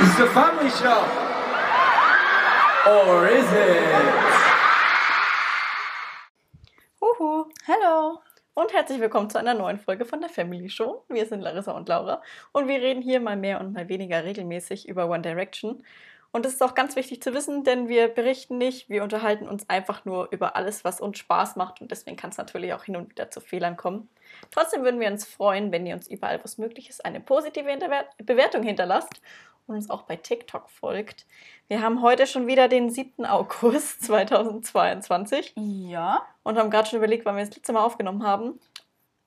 It's a family show. Or is it? Huhu. Hallo. Und herzlich willkommen zu einer neuen Folge von der Family Show. Wir sind Larissa und Laura und wir reden hier mal mehr und mal weniger regelmäßig über One Direction. Und das ist auch ganz wichtig zu wissen, denn wir berichten nicht, wir unterhalten uns einfach nur über alles, was uns Spaß macht und deswegen kann es natürlich auch hin und wieder zu Fehlern kommen. Trotzdem würden wir uns freuen, wenn ihr uns überall, wo es möglich ist, eine positive Hinterwer- Bewertung hinterlasst und uns auch bei TikTok folgt. Wir haben heute schon wieder den 7. August 2022 Ja. und haben gerade schon überlegt, wann wir das letzte Mal aufgenommen haben.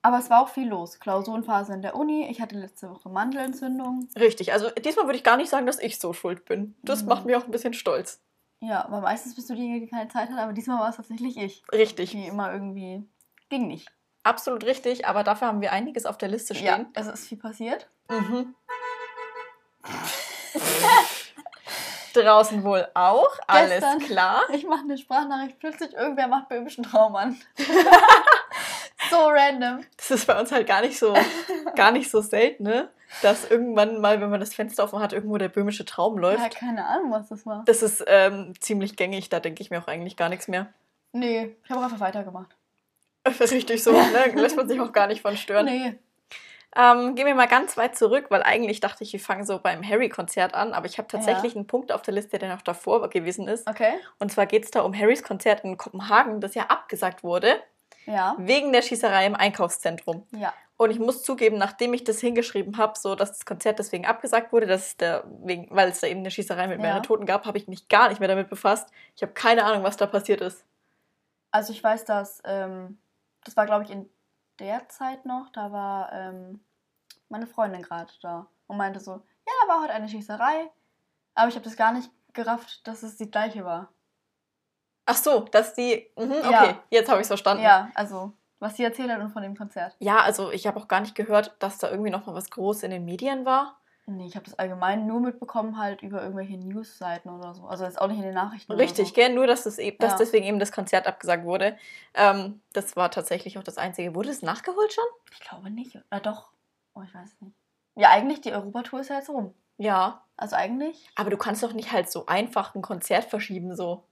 Aber es war auch viel los. Klausurenphase in der Uni. Ich hatte letzte Woche Mandelentzündung. Richtig, also diesmal würde ich gar nicht sagen, dass ich so schuld bin. Das Mhm. macht mich auch ein bisschen stolz. Ja, aber meistens bist du diejenige, die keine Zeit hat. Aber diesmal war es tatsächlich ich. Richtig, Die immer irgendwie ging nicht. absolut richtig, aber dafür haben wir einiges auf der Liste Ja, stehen. es ist viel passiert. Mhm. Draußen wohl auch, alles Gestern. klar. Ich mache eine Sprachnachricht. Plötzlich irgendwer macht böhmischen Traum an. so random. Das ist bei uns halt gar nicht so, gar nicht so selten, ne? dass irgendwann mal, wenn man das Fenster offen hat, irgendwo der böhmische Traum Ja, läuft. keine Ahnung, was das war. Das ist ähm, ziemlich gängig, da denke ich mir auch eigentlich gar nichts mehr. Nee, ich habe einfach weitergemacht. Richtig so, ne? lässt man sich auch gar nicht von stören. Nee. Ähm, gehen wir mal ganz weit zurück, weil eigentlich dachte ich, wir fangen so beim Harry-Konzert an, aber ich habe tatsächlich einen Punkt auf der Liste, der noch davor gewesen ist. Okay. Und zwar geht es da um Harrys Konzert in Kopenhagen, das ja abgesagt wurde, Ja. wegen der Schießerei im Einkaufszentrum. Ja. Und ich muss zugeben, nachdem ich das hingeschrieben habe, so dass das Konzert deswegen abgesagt wurde, dass es der, wegen, weil es da eben eine Schießerei mit Ja. mehreren Toten gab, habe ich mich gar nicht mehr damit befasst. Ich habe keine Ahnung, was da passiert ist. Also ich weiß, dass ähm, das war, glaube ich, in der Zeit noch, da war ähm, meine Freundin gerade da und meinte so, ja, da war heute eine Schießerei, aber ich habe das gar nicht gerafft, dass es die gleiche war. Ach so, dass die. Mhm, okay, Ja. jetzt habe ich es verstanden. Ja, also was sie erzählt hat und von dem Konzert. Ja, also ich habe auch gar nicht gehört, dass da irgendwie noch mal was groß in den Medien war. Nee, ich habe das allgemein nur mitbekommen halt über irgendwelche Newsseiten oder so. Also jetzt auch nicht in den Nachrichten. Richtig, so. gell? Nur, dass, das eben, dass Ja. deswegen eben das Konzert abgesagt wurde. Ähm, das war tatsächlich auch das Einzige. Wurde es nachgeholt schon? Ich glaube nicht. Äh, doch. Oh, ich weiß es nicht. Ja, eigentlich, die Europatour ist ja jetzt rum. Ja. Also eigentlich. Aber du kannst doch nicht halt so einfach ein Konzert verschieben, so.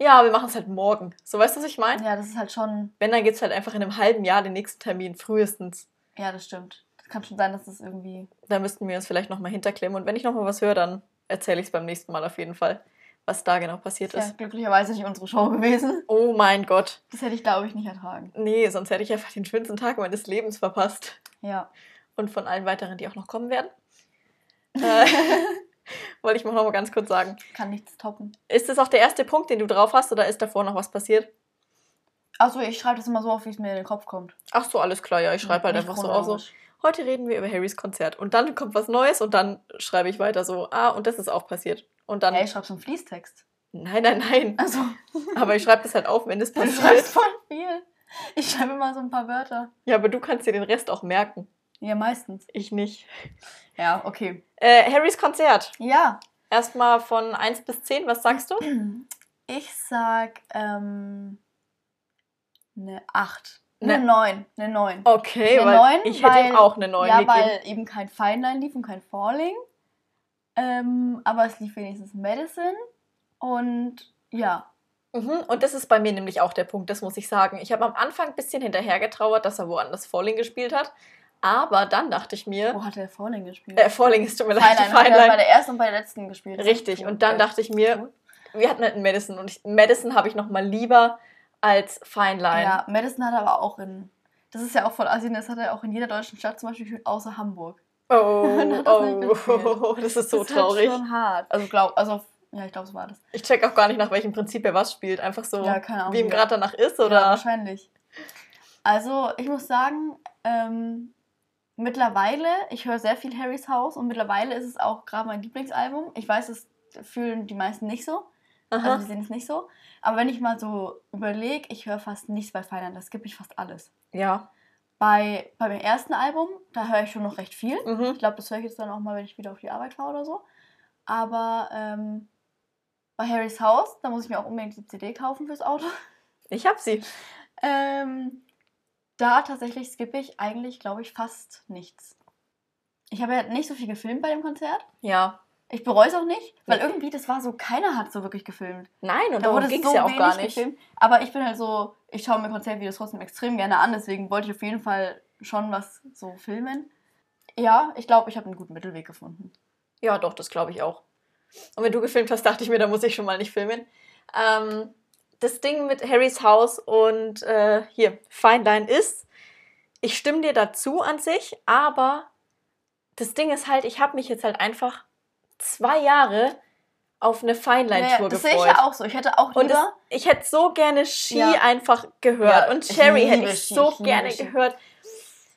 Ja, wir machen es halt morgen. So, weißt du, was ich meine? Ja, das ist halt schon. Wenn, dann geht es halt einfach in einem halben Jahr den nächsten Termin, frühestens. Ja, das stimmt. Das kann schon sein, dass das irgendwie. Da müssten wir uns vielleicht nochmal hinterklemmen. Und wenn ich nochmal was höre, dann erzähle ich es beim nächsten Mal auf jeden Fall, was da genau passiert Ja, ist. glücklicherweise nicht unsere Show gewesen. Oh mein Gott. Das hätte ich, glaube ich, nicht ertragen. Nee, sonst hätte ich einfach den schönsten Tag meines Lebens verpasst. Ja. Und von allen weiteren, die auch noch kommen werden. äh, wollte ich mal noch mal ganz kurz sagen. Kann nichts toppen. Ist das auch der erste Punkt, den du drauf hast, oder ist davor noch was passiert? Achso, ich schreibe das immer so auf, wie es mir in den Kopf kommt. Ach so, alles klar, ja, ich schreibe halt Nicht einfach so auf. So. Heute reden wir über Harrys Konzert. Und dann kommt was Neues und dann schreibe ich weiter so, ah, und das ist auch passiert. Und dann, Ja, ich schreibe so einen Fließtext. nein, nein, nein. Also, Aber ich schreibe das halt auf, wenn es du schreibst passiert. voll viel. Ich schreibe immer so ein paar Wörter. Ja, aber du kannst dir den Rest auch merken. Ja, meistens. Ich nicht. Ja, okay. Äh, Harrys Konzert. Ja, Erstmal von 1 bis 10, was sagst du? ich sag ähm, eine 8. Ne- Eine 9. Eine 9. Okay, Eine weil neun, ich hätte ihm weil- auch eine 9 ja, gegeben. weil eben kein Feinlein lief und kein Falling. Ähm, aber es lief wenigstens Medicine. Und ja, Mhm, und das ist bei mir nämlich auch der Punkt, das muss ich sagen. Ich habe am Anfang ein bisschen hinterhergetrauert, dass er woanders Falling gespielt hat. Aber dann dachte ich mir, wo hat der Falling gespielt? äh, Falling ist, tut mir leid, Feinlein hat er bei Feinlein. der ersten und bei der letzten gespielt. Richtig, und dann dachte ich mir, wir hatten halt einen Madison und ich, Madison habe ich noch mal lieber als Feinlein. Ja, Madison hat aber auch in. Das ist ja auch voll assi, das hat er auch in jeder deutschen Stadt zum Beispiel gespielt, außer Hamburg. Oh, das oh, das ist so das ist traurig. Halt schon hart. Also glaub, also ja, ich glaube, so war das. Ich check auch gar nicht, nach welchem Prinzip er was spielt. Einfach so, Ja, keine Ahnung, wie ihm gerade danach ist, Ja, oder? wahrscheinlich. Also, ich muss sagen, ähm, mittlerweile, ich höre sehr viel Harrys Haus und mittlerweile ist es auch gerade mein Lieblingsalbum. Ich weiß, das fühlen die meisten nicht so. Aha. Also, die sehen es nicht so. Aber wenn ich mal so überlege, ich höre fast nichts bei Feinland, das skippe ich fast alles. ja. Bei, bei meinem ersten Album, da höre ich schon noch recht viel. Mhm. Ich glaube, das höre ich jetzt dann auch mal, wenn ich wieder auf die Arbeit fahre oder so. Aber ähm, bei Harrys Haus, da muss ich mir auch unbedingt die CD kaufen fürs Auto. Ich hab sie. Ähm, da tatsächlich skippe ich eigentlich, glaube ich, fast nichts. Ich habe ja nicht so viel gefilmt bei dem Konzert. Ja. Ich bereue es auch nicht, weil irgendwie das war so, keiner hat so wirklich gefilmt. Nein, und Da wurde es so ja auch gar nicht. gefilmt. Aber ich bin halt so, ich schaue mir Konzertvideos trotzdem extrem gerne an, deswegen wollte ich auf jeden Fall schon was so filmen. Ja, ich glaube, ich habe einen guten Mittelweg gefunden. Ja, doch, das glaube ich auch. Und wenn du gefilmt hast, dachte ich mir, da muss ich schon mal nicht filmen. Ähm, das Ding mit Harrys Haus und äh, hier, Fine Line ist, ich stimme dir dazu an sich, aber das Ding ist halt, ich habe mich jetzt halt einfach zwei Jahre auf eine Fine Line Tour Ja, das gefreut. sehe ich ja auch so. Ich hätte auch Und es, lieber. ich hätte so gerne Ski Ja. einfach gehört. Ja, und Cherry hätte ich Ski, so ich gerne Ski. gehört.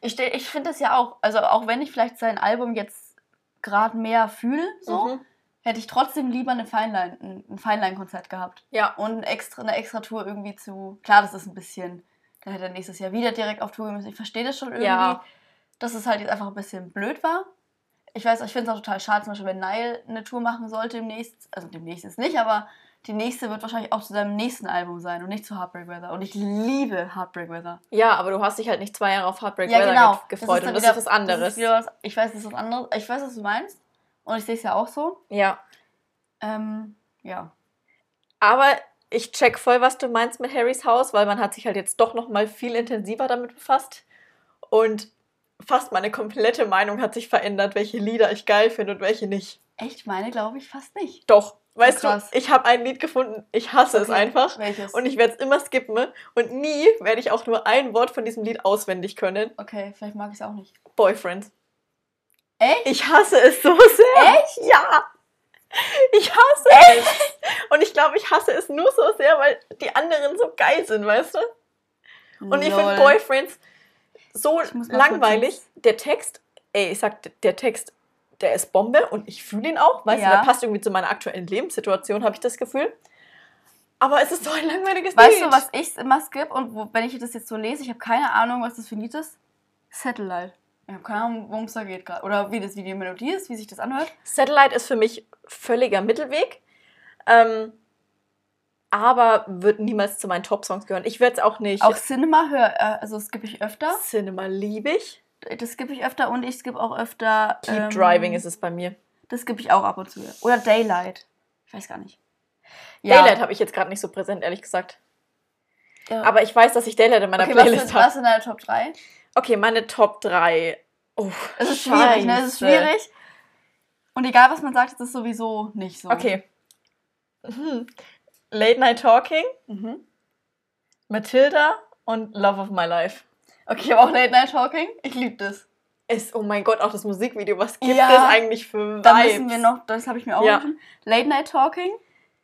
Ich, ich finde das ja auch, also auch wenn ich vielleicht sein Album jetzt gerade mehr fühle, so, Mhm. hätte ich trotzdem lieber eine Feinline, ein, ein Feinline-Konzert gehabt. Ja, Und extra, eine extra Tour irgendwie zu. Klar, das ist ein bisschen. Da hätte er nächstes Jahr wieder direkt auf Tour müssen. Ich verstehe das schon irgendwie. Ja. Dass es halt jetzt einfach ein bisschen blöd war. Ich weiß, ich finde es auch total schade, zum Beispiel, wenn Nile eine Tour machen sollte demnächst. Also demnächst ist nicht, aber die nächste wird wahrscheinlich auch zu seinem nächsten Album sein und nicht zu Heartbreak Weather. Und ich liebe Heartbreak Weather. ja, aber du hast dich halt nicht zwei Jahre auf Heartbreak Ja, Weather genau. ge- gefreut dann und das wieder- ist was anderes. Das ist was, ich weiß, das ist was anderes. Ich weiß, was du meinst. Und ich sehe es ja auch so. ja. Ähm, ja. Aber ich check voll, was du meinst mit Harrys Haus, weil man hat sich halt jetzt doch noch mal viel intensiver damit befasst. Und fast meine komplette Meinung hat sich verändert, welche Lieder ich geil finde und welche nicht. Echt, meine glaube ich fast nicht. Doch, weißt krass. du, ich habe ein Lied gefunden, ich hasse es Okay, einfach. Welches? Und ich werde es immer skippen und nie werde ich auch nur ein Wort von diesem Lied auswendig können. okay, vielleicht mag ich es auch nicht. Boyfriend. Echt? Ich hasse es so sehr. Echt? Ja. Ich hasse es. Und ich glaube, ich hasse es nur so sehr, weil die anderen so geil sind, weißt du? Und ich finde Lol. Boyfriends so langweilig. Der Text, ey, ich sag, der Text, der ist Bombe und ich fühle ihn auch. Weißt Ja. du, der passt irgendwie zu meiner aktuellen Lebenssituation, habe ich das Gefühl. Aber es ist so ein langweiliges Weißt Lied. du, was ich immer skip und wo, wenn ich das jetzt so lese, ich habe keine Ahnung, was das für ein Lied ist? Satellite. Ich habe keine Ahnung, worum es da geht gerade. Oder wie das wie die Melodie ist, wie sich das anhört. Satellite ist für mich völliger Mittelweg. Ähm, aber wird niemals zu meinen Top-Songs gehören. Ich werde es auch nicht. Auch Cinema hör, äh, also das skippe ich öfter. Cinema liebe ich. Das skippe ich öfter und ich skippe auch öfter. Keep ähm, Driving ist es bei mir. Das skippe ich auch ab und zu. Oder Daylight. Ich weiß gar nicht. Daylight habe ich jetzt gerade nicht so präsent, ehrlich gesagt. Ja. Aber ich weiß, dass ich Daylight in meiner okay, was Playlist habe. was sind deine Top 3? Okay, meine Top 3. Oh, Es ist schwierig, ne? Es ist Scheiße. schwierig. Und egal, was man sagt, es ist sowieso nicht so. Okay. Mhm. Late Night Talking, Mhm. Matilda und Love of My Life. Okay, ich habe auch Late Night Talking. Ich liebe das. Ist, oh mein Gott, auch das Musikvideo. Was gibt Ja. es eigentlich für Vibes? Da müssen wir noch, das habe ich mir auch Ja. Late Night Talking.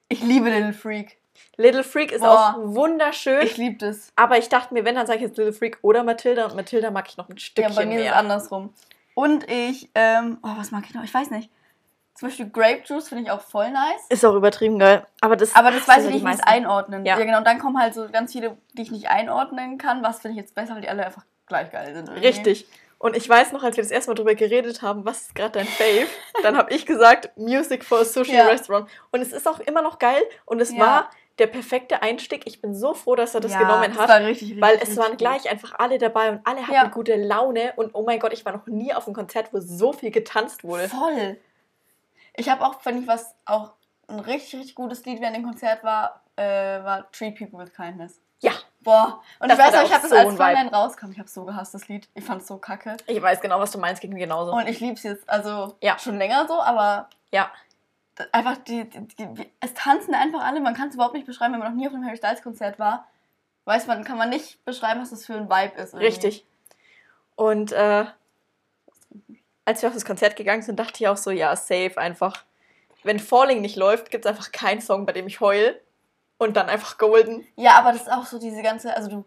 Ich liebe Little Freak. Little Freak ist Boah. auch wunderschön. Ich liebe das. aber ich dachte mir, wenn, dann sage ich jetzt Little Freak oder Matilda. Und Matilda mag ich noch ein Ja, Stückchen bei mir ist es mehr. andersrum. Und ich, ähm, oh, was mag ich noch? Ich weiß nicht. Zum Beispiel Grape Juice finde ich auch voll nice. Ist auch übertrieben geil. Aber das, Aber das weiß ich nicht, wie es einordnen. Ja. Ja. genau. Und dann kommen halt so ganz viele, die ich nicht einordnen kann. Was finde ich jetzt besser, weil die alle einfach gleich geil sind. irgendwie. Richtig. Und ich weiß noch, als wir das erste Mal drüber geredet haben, was ist gerade dein Fave, dann habe ich gesagt, Music for a Sushi Ja. Restaurant. Und es ist auch immer noch geil und es Ja. war der perfekte Einstieg. Ich bin so froh, dass er das ja, genommen das hat, War richtig, richtig, weil es richtig waren gut. gleich einfach alle dabei und alle hatten Ja. gute Laune. Und oh mein Gott, ich war noch nie auf einem Konzert, wo so viel getanzt wurde. Voll. Ich habe auch, wenn ich was auch ein richtig, richtig gutes Lied während dem Konzert war, äh, war Treat People with Kindness. Ja, Boah. Und Das ich weiß noch, ich habe das so als ein Frontline rauskam. Ich habe so gehasst, das Lied. Ich fand es so kacke. ich weiß genau, was du meinst, ging mir genauso. Und ich liebe es jetzt, also Ja. schon länger so, aber ja, einfach die, die, die, es tanzen einfach alle. Man kann es überhaupt nicht beschreiben, wenn man noch nie auf einem Harry Styles Konzert war. Weiß man, kann man nicht beschreiben, was das für ein Vibe ist. irgendwie. richtig. Und äh, als wir auf das Konzert gegangen sind, dachte ich auch so, ja, safe einfach. Wenn Falling nicht läuft, gibt es einfach keinen Song, bei dem ich heul. Und dann einfach Golden. Ja, aber das ist auch so diese ganze, also du,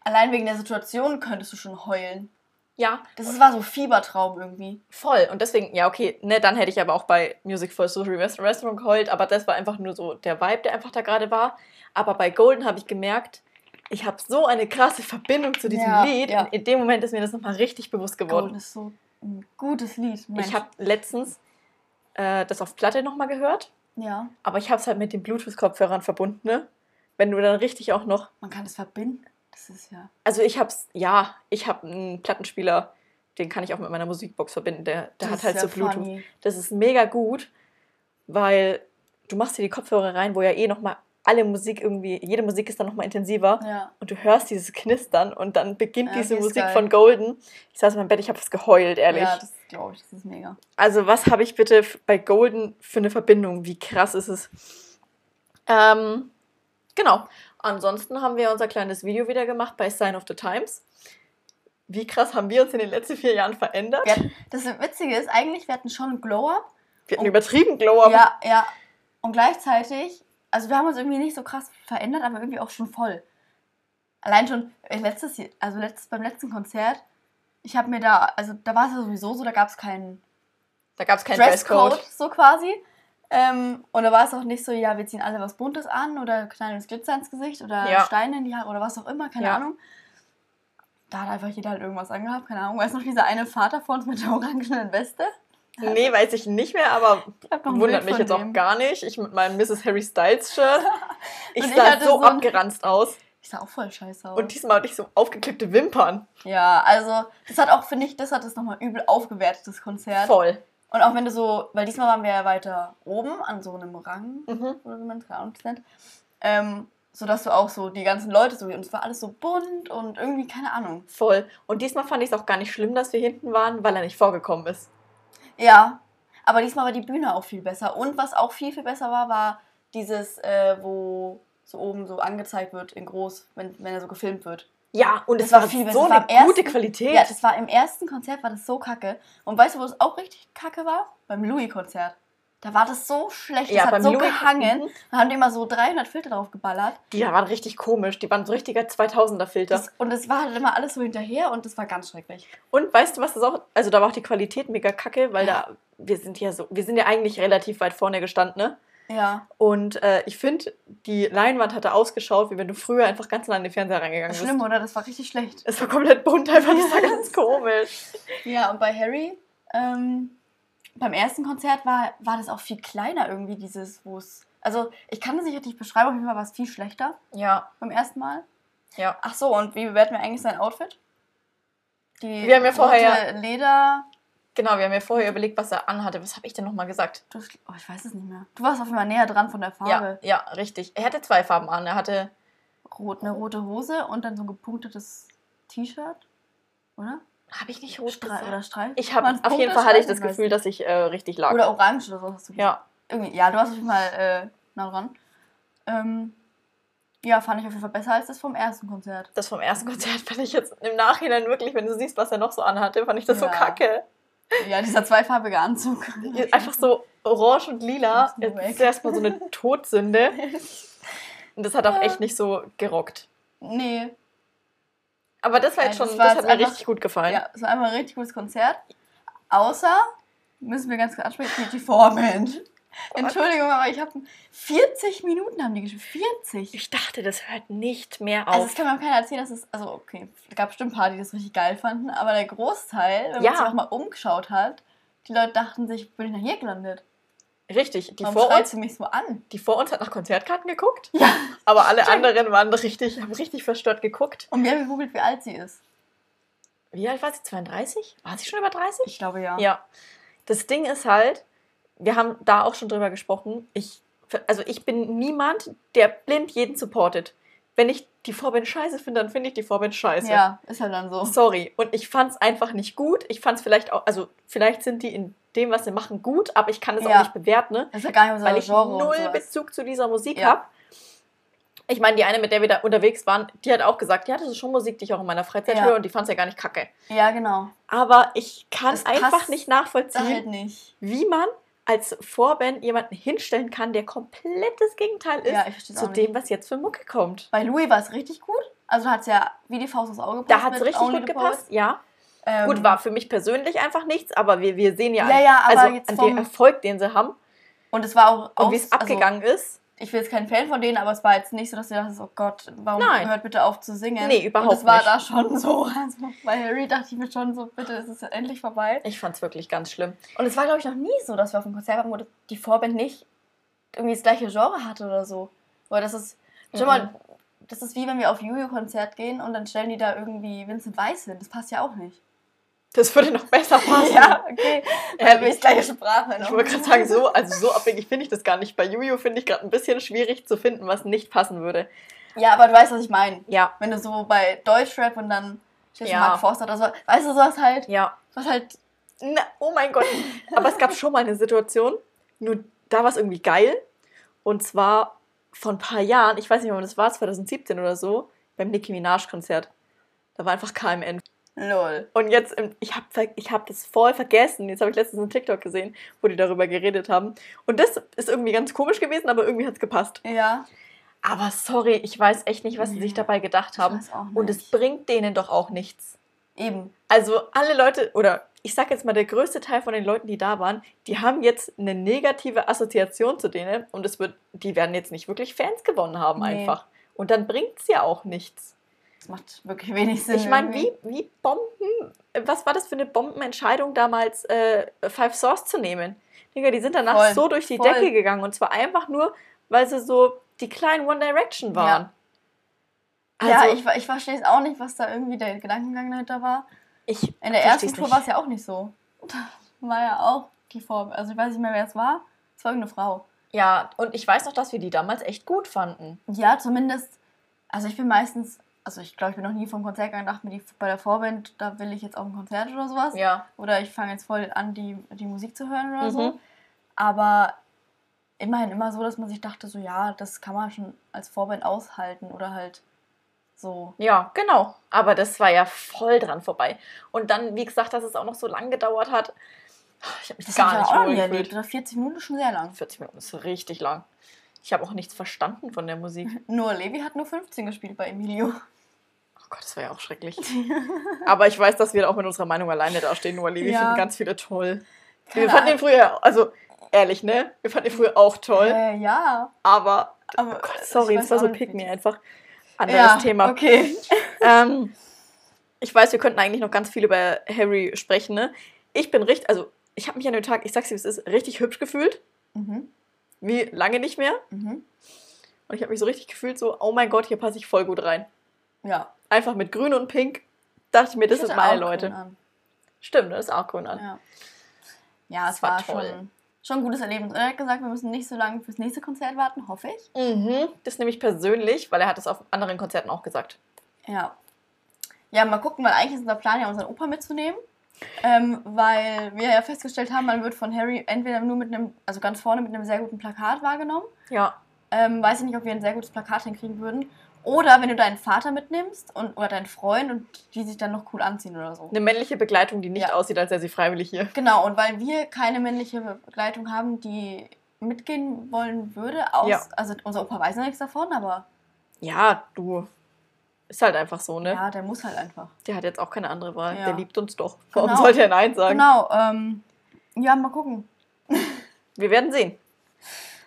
allein wegen der Situation könntest du schon heulen. Ja, Das war so Fiebertraum irgendwie. voll. Und deswegen, ja, okay, ne, dann hätte ich aber auch bei Music for Rest- Restaurant geheult, aber das war einfach nur so der Vibe, der einfach da gerade war. Aber bei Golden habe ich gemerkt, ich habe so eine krasse Verbindung zu diesem Ja, Lied. ja. In dem Moment ist mir das nochmal richtig bewusst geworden. Golden ist so ein gutes Lied. Mensch. Ich habe letztens äh, das auf Platte nochmal gehört, Ja, aber ich habe es halt mit den Bluetooth-Kopfhörern verbunden, ne? Wenn du dann richtig auch noch. man kann es verbinden. Das ist ja. Also ich hab's, ja, ich habe einen Plattenspieler, den kann ich auch mit meiner Musikbox verbinden. Der, der das hat halt so Bluetooth. funny. Das ist mega gut. weil du machst dir die Kopfhörer rein, wo ja eh nochmal alle Musik irgendwie, jede Musik ist dann nochmal intensiver Ja. und du hörst dieses Knistern und dann beginnt Ja, diese Musik geil. von Golden. Ich saß in meinem Bett, ich habe fast geheult, ehrlich. Ja, das glaube ich, das ist mega. Also, was habe ich bitte bei Golden für eine Verbindung? Wie krass ist es? Ähm, genau. Ansonsten haben wir unser kleines Video wieder gemacht bei Sign of the Times. Wie krass haben wir uns in den letzten vier Jahren verändert? Hatten, das Witzige ist, eigentlich, wir hatten schon Glow-Up. Wir hatten übertrieben Glow-Up. Ja, ja. Und gleichzeitig, also wir haben uns irgendwie nicht so krass verändert, aber irgendwie auch schon voll. Allein schon äh, letztes, Jahr- also letztes, beim letzten Konzert, ich habe mir da, also da war es ja sowieso so, da gab es keinen Da gab es keinen Dresscode, Dresscode. so quasi. Ähm, und da war es auch nicht so, ja, wir ziehen alle was Buntes an oder knallen uns Glitzer ins Gesicht oder Ja. Steine in die Haare oder was auch immer, keine Ja. Ahnung. Da hat einfach jeder halt irgendwas angehabt, keine Ahnung. Weißt du noch, dieser eine Vater vor uns mit der orangenen Weste? Nee, weiß ich nicht mehr, aber Ich wundert mich jetzt auch dem. gar nicht. Ich mit meinem Mrs. Harry Styles Shirt. Ich ich sah hatte so so abgeranzt aus. Ich sah auch voll scheiße aus. Und diesmal hatte ich so aufgeklebte Wimpern. Ja, also das hat auch, finde ich, das hat es nochmal übel aufgewertet, das Konzert. Voll. Und auch wenn du so, weil diesmal waren wir ja weiter oben an so einem Rang, Mhm. oder wie man es gerade nennt, ähm, sodass du auch so die ganzen Leute so, und es war alles so bunt und irgendwie, keine Ahnung. Voll. Und diesmal fand ich es auch gar nicht schlimm, dass wir hinten waren, weil er nicht vorgekommen ist. Ja, aber diesmal war die Bühne auch viel besser. Und was auch viel, viel besser war, war dieses, äh, wo so oben so angezeigt wird in groß, wenn, wenn er so gefilmt wird. Ja, und Das es war war, viel besser. so eine gute ersten- Qualität. Ja, das war im ersten Konzert war das so kacke. Und weißt du, wo es auch richtig kacke war? Beim Louis-Konzert. Da war das so schlecht, Ja, das hat so Louis- gehangen. Mhm. Da haben die immer so 300 Filter drauf geballert. die waren richtig komisch. Die waren so richtiger 2000er-Filter. Das, und es war halt immer alles so hinterher und das war ganz schrecklich. Und weißt du, was das auch. Also, da war auch die Qualität mega kacke, weil Ja. da. Wir sind ja so. Wir sind ja eigentlich relativ weit vorne gestanden, ne? Ja, Und äh, ich finde, die Leinwand hatte ausgeschaut, wie wenn du früher einfach ganz nah an den Fernseher reingegangen bist. schlimm, oder? Das war richtig schlecht. Es war komplett bunt, einfach. Das war ganz komisch. Ja, und bei Harry, ähm, beim ersten Konzert war, war das auch viel kleiner irgendwie, dieses, wo es. Also, ich kann das nicht richtig beschreiben, auf jeden Fall war es viel schlechter Ja, beim ersten Mal. ja. Ach so, und wie bewerten wir eigentlich sein Outfit? Die Wir haben ja vorher rote Leder. Genau, wir haben ja vorher überlegt, was er anhatte. Was habe ich denn nochmal gesagt? Du, oh, ich weiß es nicht mehr. Du warst auf jeden Fall näher dran von der Farbe. Ja, ja, richtig. Er hatte zwei Farben an. Er hatte. Rot, eine rote Hose und dann so ein gepunktetes T-Shirt. Oder? Habe ich nicht rot Stre oder Streif? Ich habe auf jeden Fall hatte ich Streifen? das Gefühl, dass ich äh, richtig lag. Oder orange oder so hast du gesagt. ja, Irgendwie, ja, du hast jeden Fall äh, nah dran. Ähm, ja, fand ich auf jeden Fall besser als das vom ersten Konzert. das vom ersten Konzert fand ich jetzt im Nachhinein wirklich, wenn du siehst, was er noch so anhatte, fand ich das so Ja. kacke. Ja, dieser zweifarbige Anzug. Einfach so orange und lila. Das ist erstmal so eine Todsünde. Und das hat auch echt nicht so gerockt. Nee, Aber das war jetzt schon, das das, hat mir einfach- richtig gut gefallen. ja, es war einmal ein richtig gutes Konzert. Außer, müssen wir ganz kurz ansprechen, die, Vorband. Entschuldigung, aber ich habe 40 Minuten haben die gespielt. 40. Ich dachte, das hört nicht mehr Also auf. es kann mir auch keiner erzählen, dass es, also okay, es gab bestimmt ein paar, die das richtig geil fanden, aber der Großteil, wenn Ja. man sich auch mal umgeschaut hat, die Leute dachten sich, bin ich nach hier gelandet? Richtig. Die Warum vor, uns, mich so an? die vor uns hat nach Konzertkarten geguckt. Ja. Aber alle Stimmt. anderen waren richtig, haben richtig verstört geguckt. Und wir haben gegoogelt, wie alt sie ist. Wie alt war sie? 32? War sie schon über 30? Ich glaube ja. Ja. Das Ding ist halt, wir haben da auch schon drüber gesprochen. Ich, also ich bin niemand, der blind jeden supportet. Wenn ich die Vorband scheiße finde, dann finde ich die Vorband scheiße. Ja, ist halt dann so. Sorry. Und ich fand es einfach nicht gut. Ich fand es vielleicht auch, also vielleicht sind die in dem, was sie machen, gut, aber ich kann es Ja. auch nicht bewerten, ne? Das ist ja gar nicht weil ich Genre null. Bezug zu dieser Musik Ja. habe. Ich meine, die eine, mit der wir da unterwegs waren, die hat auch gesagt, ja, das ist schon Musik, die ich auch in meiner Freizeit Ja. höre und die fand es ja gar nicht kacke. Ja, genau. Aber ich kann Das einfach nicht nachvollziehen, halt nicht. wie man als Vorband jemanden hinstellen kann, der komplettes Gegenteil ist Ja, zu dem, nicht. was jetzt für Mucke kommt. Bei Louis war es richtig gut. Also hat es ja wie die Faust aufs Auge gepasst. Da hat es richtig gut gepasst, ja. Ähm, Gut, war für mich persönlich einfach nichts, aber wir, wir sehen ja, Ja, ja, also an vom- dem Erfolg, den sie haben Und es war auch. aus- wie es also, abgegangen ist. ich bin jetzt kein Fan von denen, aber es war jetzt nicht so, dass du dachtest, oh Gott, warum Nein. hört bitte auf zu singen? Nee, überhaupt Und es war nicht. da schon so. Also bei Harry dachte ich mir schon so, bitte, es ist endlich vorbei. Ich fand es wirklich ganz schlimm. Und es war, glaube ich, noch nie so, dass wir auf einem Konzert waren, wo die Vorband nicht irgendwie das gleiche Genre hatte oder so. Weil das ist, schon Mhm. mal, das ist wie wenn wir auf Juju-Konzert gehen und dann stellen die da irgendwie Vincent Weiss hin. Das passt ja auch nicht. Das würde noch besser passen. Ja, okay. Ehrlich. Weil wir gleiche Sprache. Ich wollte gerade sagen, so, also so abwegig finde ich das gar nicht. Bei Juju finde ich gerade ein bisschen schwierig zu finden, was nicht passen würde. Ja, aber du weißt, was ich meine. Ja, Wenn du so bei Deutschrap und dann steht Ja. Mark Forster oder so, weißt du, sowas halt, ja. was halt, Na, oh mein Gott. Aber es gab schon mal eine Situation, nur da war es irgendwie geil. Und zwar vor ein paar Jahren, ich weiß nicht wann das war, 2017 oder so, beim Nicki Minaj-Konzert. Da war einfach KMN. Lol. Und jetzt, ich habe ich hab das voll vergessen. Jetzt habe ich letztens einen TikTok gesehen, wo die darüber geredet haben. Und das ist irgendwie ganz komisch gewesen, aber irgendwie hat es gepasst. Ja. Aber sorry, ich weiß echt nicht, was sie sich Ja, dabei gedacht haben. Und es bringt denen doch auch nichts. Eben. Also alle Leute, oder ich sag jetzt mal, der größte Teil von den Leuten, die da waren, die haben jetzt eine negative Assoziation zu denen und es wird, die werden jetzt nicht wirklich Fans gewonnen haben Nee. einfach. Und dann bringt es ja auch nichts. Das macht wirklich wenig Sinn. Ich meine, wie, wie Bomben, was war das für eine Bombenentscheidung damals, äh, Five Source zu nehmen? Digga, die sind danach Voll, so durch die voll. Decke gegangen und zwar einfach nur, weil sie so die kleinen One Direction waren. ja, Also, ich, ich verstehe es auch nicht, was da irgendwie der Gedankengang dahinter war. ich, In der ersten Tour war es ja auch nicht so. War ja auch die Form. Also ich weiß nicht mehr, wer es war. Es war irgendeine Frau. Ja, und ich weiß noch, dass wir die damals echt gut fanden. Ja, zumindest. Also ich bin meistens. Also ich glaube, ich bin noch nie vom Konzert gegangen, dachte mir, bei der Vorband, da will ich jetzt auf ein Konzert oder sowas. Ja. Oder ich fange jetzt voll an, die, die Musik zu hören oder Mhm. so. Aber immerhin immer so, dass man sich dachte, so ja, das kann man schon als Vorband aushalten oder halt so. Ja, genau. Aber das war ja voll dran vorbei. Und dann, wie gesagt, dass es auch noch so lang gedauert hat. Ich habe mich Das gar hab ich nicht auch nie erlebt. Oder 40 Minuten ist schon sehr lang. 40 Minuten ist richtig lang. Ich habe auch nichts verstanden von der Musik. Nur Levi hat nur 15 gespielt bei Emilio. Oh Gott, das war ja auch schrecklich. Aber ich weiß, dass wir auch mit unserer Meinung alleine dastehen. Nur wir Ja. finden ganz viele toll. Keine wir fanden ihn früher, also ehrlich, ne? Wir fanden ihn früher auch toll. Äh, ja. Aber, Aber oh Gott, sorry, das war so pick me einfach. Anderes ja, Thema. Okay. Ähm, ich weiß, wir könnten eigentlich noch ganz viel über Harry sprechen, ne? Ich bin richtig, also ich habe mich an dem Tag, ich sag's dir, es ist richtig hübsch gefühlt. Mhm. Wie lange nicht mehr. Mhm. Und ich habe mich so richtig gefühlt, so, oh mein Gott, hier passe ich voll gut rein. Ja. Einfach mit Grün und Pink dachte ich mir, das Ich sind meine Leute. Stimmt, das ist auch grün an. Ja. Ja, Das es war war, toll. schon, schon ein gutes Erlebnis. Und er hat gesagt, wir müssen nicht so lange fürs nächste Konzert warten, hoffe ich. Mhm, das nehme ich persönlich, weil er hat das auf anderen Konzerten auch gesagt. Ja. Ja, mal gucken, weil eigentlich ist unser Plan ja, unseren Opa mitzunehmen. Ähm, weil wir ja festgestellt haben, man wird von Harry entweder nur mit einem, also ganz vorne mit einem sehr guten Plakat wahrgenommen. Ja, Ähm, weiß ich nicht, ob wir ein sehr gutes Plakat hinkriegen würden. Oder wenn du deinen Vater mitnimmst und, oder deinen Freund und die sich dann noch cool anziehen oder so. eine männliche Begleitung, die nicht Ja. aussieht, als wäre sie freiwillig hier. Genau, und weil wir keine männliche Begleitung haben, die mitgehen wollen würde, aus, Ja. also unser Opa weiß ja nichts davon, aber Ja, du. Ist halt einfach so, ne? ja, der muss halt einfach. Der hat jetzt auch keine andere Wahl. Ja. Der liebt uns doch. Warum Genau. sollte er Nein sagen? Genau, ähm, ja, mal gucken. Wir werden sehen.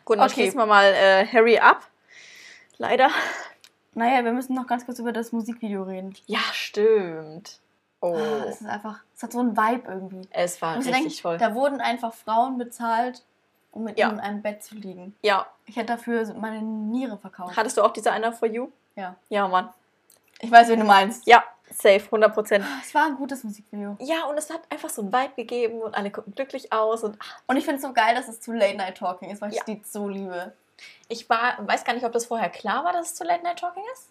Gut, dann Okay. schließen wir mal äh, Harry ab. Leider. Naja, wir müssen noch ganz kurz über das Musikvideo reden. Ja, stimmt. Oh, Ah, Es ist einfach, es hat so einen Vibe irgendwie. es war richtig denken, toll. Da wurden einfach Frauen bezahlt, um mit Ja. ihm in einem Bett zu liegen. Ja. Ich hätte dafür meine Niere verkauft. Hattest du auch diese einer for you? Ja. Ja, Mann. Ich weiß, wen du meinst. Ja, safe, 100 Prozent. Es war ein gutes Musikvideo. Ja, und es hat einfach so einen Vibe gegeben und alle gucken glücklich aus. Und ach, Und ich finde es so geil, dass es zu Late Night Talking ist, weil ich Ja. die so liebe. Ich war, weiß gar nicht, ob das vorher klar war, dass es zu Late Night Talking ist.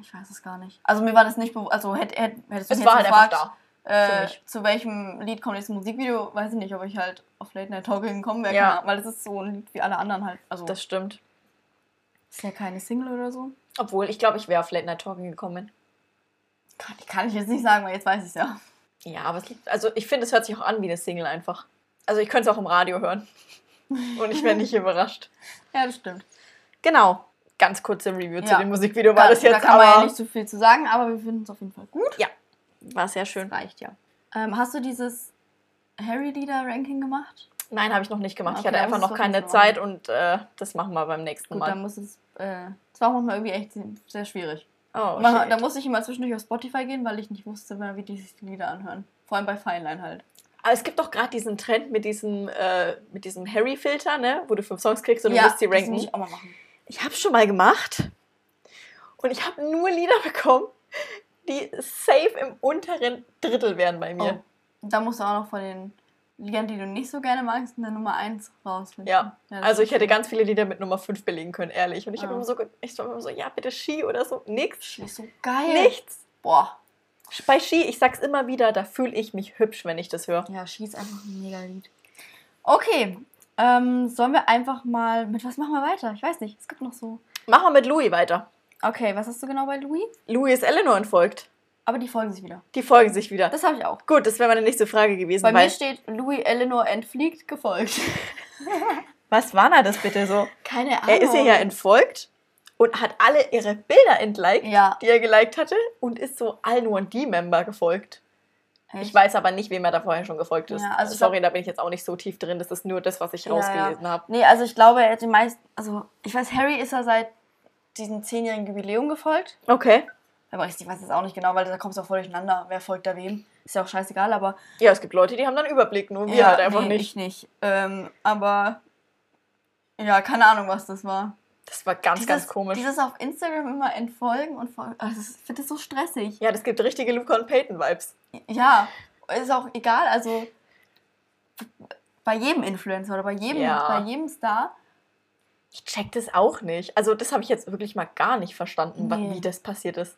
Ich weiß es gar nicht. Also mir war das nicht bewusst. Also hätt, hätt, hättest du Es mich war halt einfach gefragt, da. äh, zu welchem Lied kommt jetzt ein Musikvideo, weiß ich nicht, ob ich halt auf Late Night Talking kommen wäre, Ja. weil das ist so ein Lied wie alle anderen halt. Also Das stimmt. ist ja keine Single oder so. Obwohl, ich glaube, ich wäre auf Late Night Talking gekommen. Kann, kann ich jetzt nicht sagen, weil jetzt weiß ich es ja. Ja, aber es liegt, also ich finde, es hört sich auch an wie eine Single einfach. Also ich könnte es auch im Radio hören. Und ich wäre nicht überrascht. Ja, das stimmt. Genau. Ganz kurze Review zu Ja. dem Musikvideo war da, das jetzt, da kann man aber ja nicht so viel zu sagen, aber wir finden es auf jeden Fall gut. war sehr schön. Reicht ja. Ähm, hast du dieses Harry-Lieder-Ranking gemacht? Nein, habe ich noch nicht gemacht. ich Okay, hatte dann einfach noch keine Zeit und äh, das machen wir beim nächsten Gut, Mal. dann muss es. Äh, es war auch manchmal irgendwie echt sehr schwierig. Oh, Man, da musste ich immer zwischendurch auf Spotify gehen, weil ich nicht wusste, wie die sich die Lieder anhören. Vor allem bei Fineline halt. Aber es gibt doch gerade diesen Trend mit diesem, äh, mit diesem Harry-Filter, ne? wo du fünf Songs kriegst und du musst die das ranken. muss ich auch mal machen. Ich habe schon mal gemacht und ich habe nur Lieder bekommen, die safe im unteren Drittel wären bei mir. Oh. Da musst du auch noch von den Liedern, die du nicht so gerne magst, eine Nummer 1 rausfinden. Ja, das Also ich hätte schön. ganz viele Lieder mit Nummer 5 belegen können, ehrlich. Und ich habe Ah. immer so, ich war immer so, ja, bitte Ski oder so. Nix. Das ist so geil. Nichts. Boah. Bei Ski, ich sag's immer wieder, da fühle ich mich hübsch, wenn ich das höre. Ja, Ski ist einfach ein mega Lied. Okay. Ähm, sollen wir einfach mal. Mit was machen wir weiter? Ich weiß nicht. Es gibt noch so. Machen wir mit Louis weiter. Okay, was hast du genau bei Louis? Louis ist Eleanor entfolgt. Aber die folgen sich wieder. Die folgen sich wieder. Das habe ich auch. Gut, das wäre meine nächste Frage gewesen. Bei mir steht Louis Eleanor entfliegt, gefolgt. was war da das bitte so? Keine Ahnung. Er ist ihr ja entfolgt und hat alle ihre Bilder entliked, Ja. die er geliked hatte, und ist so allen One-D-Member gefolgt. Echt? Ich weiß aber nicht, wem er da vorher schon gefolgt ist. Ja, also Sorry, da bin ich jetzt auch nicht so tief drin. Das ist nur das, was ich Ja, rausgelesen ja. habe. Nee, also ich glaube, er hat die meisten. Also, ich weiß, Harry ist ja seit diesem zehnjährigen Jubiläum gefolgt. Okay. Aber ich weiß es auch nicht genau, weil da kommst du auch voll durcheinander. Wer folgt da wem? Ist ja auch scheißegal, aber. Ja, es gibt Leute, die haben dann Überblick, nur wir ja, halt einfach nee, nicht. Ich nicht. Ähm, aber. Ja, keine Ahnung, was das war. Das war ganz, ganz komisch. Dieses auf Instagram immer entfolgen und folgen. Also, ich finde das so stressig. ja, das gibt richtige Luca und Peyton-Vibes. Ja, ist auch egal. Also. Bei jedem Influencer oder bei jedem, Ja. bei jedem Star. Ich check das auch nicht. Also, das habe ich jetzt wirklich mal gar nicht verstanden, Nee. wie das passiert ist.